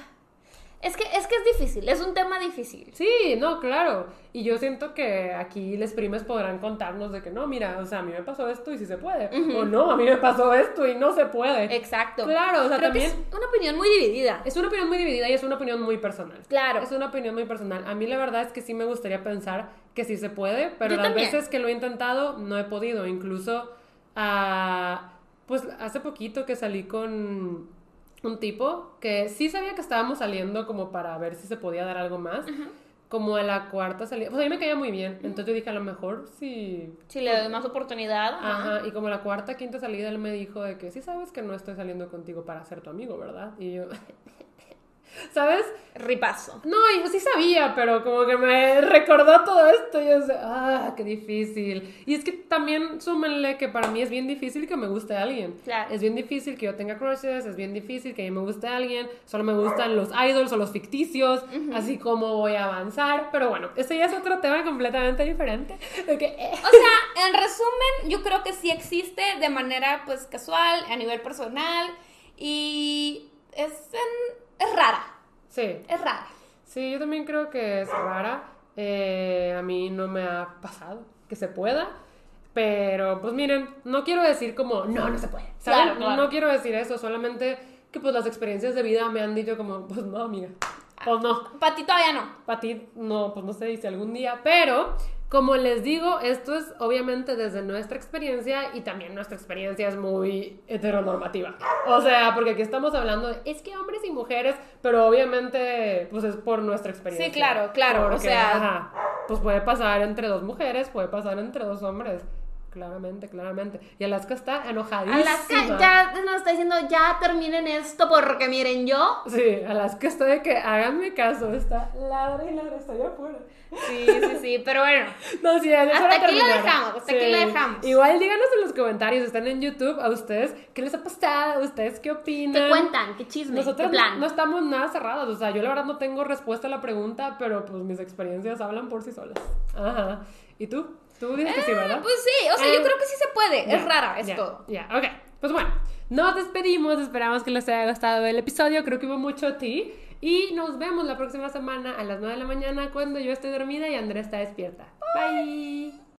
es que es que es difícil, es un tema difícil.
Sí, no, claro. Y yo siento que aquí les primes podrán contarnos de que no, mira, o sea, a mí me pasó esto y sí se puede. O no, a mí me pasó esto y no se puede.
Exacto.
Claro, o sea,
Creo que
también-
es una opinión muy dividida.
Es una opinión muy dividida y es una opinión muy personal.
Claro.
Es una opinión muy personal. A mí la verdad es que sí me gustaría pensar que sí se puede, pero
Yo
las
también.
veces que lo he intentado no he podido. Incluso, ah, pues hace poquito que salí con un tipo que sí sabía que estábamos saliendo como para ver si se podía dar algo más. Como a la cuarta salida, pues a mí me caía muy bien. Entonces yo dije, a lo mejor sí
Si le doy más oportunidad. ajá.
Ajá, y como la cuarta, quinta salida, él me dijo de que sí sabes que no estoy saliendo contigo para ser tu amigo, ¿verdad? Y yo, ¿sabes?
Ripazo.
No, yo sí sabía, pero como que me recordó todo esto y yo sé, ah, qué difícil. Y es que también súmenle que para mí es bien difícil que me guste alguien.
Claro.
Es bien difícil que yo tenga crushes, es bien difícil que a mí me guste alguien, solo me gustan los idols o los ficticios, así como voy a avanzar. Pero bueno, ese ya es otro tema completamente diferente. Eh,
O sea, en resumen, yo creo que sí existe de manera pues casual, a nivel personal y es, en- es rara,
sí.
es rara.
Sí, yo también creo que es rara. Eh, a mí no me ha pasado que se pueda. Pero, pues miren, no quiero decir como, no, no se puede. ¿saben?
Claro, claro.
No quiero decir eso, solamente que pues las experiencias de vida me han dicho como, pues no, amiga. Pues no.
Para ti todavía no.
Para ti, no, pues no sé dice algún día. Pero, como les digo, esto es obviamente desde nuestra experiencia y también nuestra experiencia es muy heteronormativa. O sea, porque aquí estamos hablando de, es que hombres y mujeres, pero obviamente, pues es por nuestra experiencia.
Sí, claro, claro, o sea-
ajá, pues puede pasar entre dos mujeres, puede pasar entre dos hombres. Claramente, claramente. Y Alaska está enojadísima.
Alaska ya nos está diciendo, ya terminen esto porque miren yo.
Sí, Alaska está de que háganme caso, está ladra y ladra, está allá afuera.
Sí, sí, sí, pero bueno.
No, sí,
Hasta aquí lo dejamos, hasta aquí lo dejamos.
Igual díganos en los comentarios, están en YouTube, a ustedes, ¿qué les ha pasado? ¿Ustedes qué opinan?
¿Qué cuentan? ¿Qué chisme?
Nosotros
¿Qué plan?
No, no estamos nada cerrados, o sea, yo la verdad no tengo respuesta a la pregunta, pero pues mis experiencias hablan por sí solas. Ajá. ¿Y tú? Tú dices que sí, ¿verdad?
Pues sí, o sea,
Eh,
yo creo que sí se puede.
Ya,
es rara, es
ya,
todo.
Ya, ok. Pues bueno, nos despedimos. Esperamos que les haya gustado el episodio. Creo que hubo mucho a ti. Y nos vemos la próxima semana a las 9 de la mañana cuando yo esté dormida y Andrea está despierta. Bye.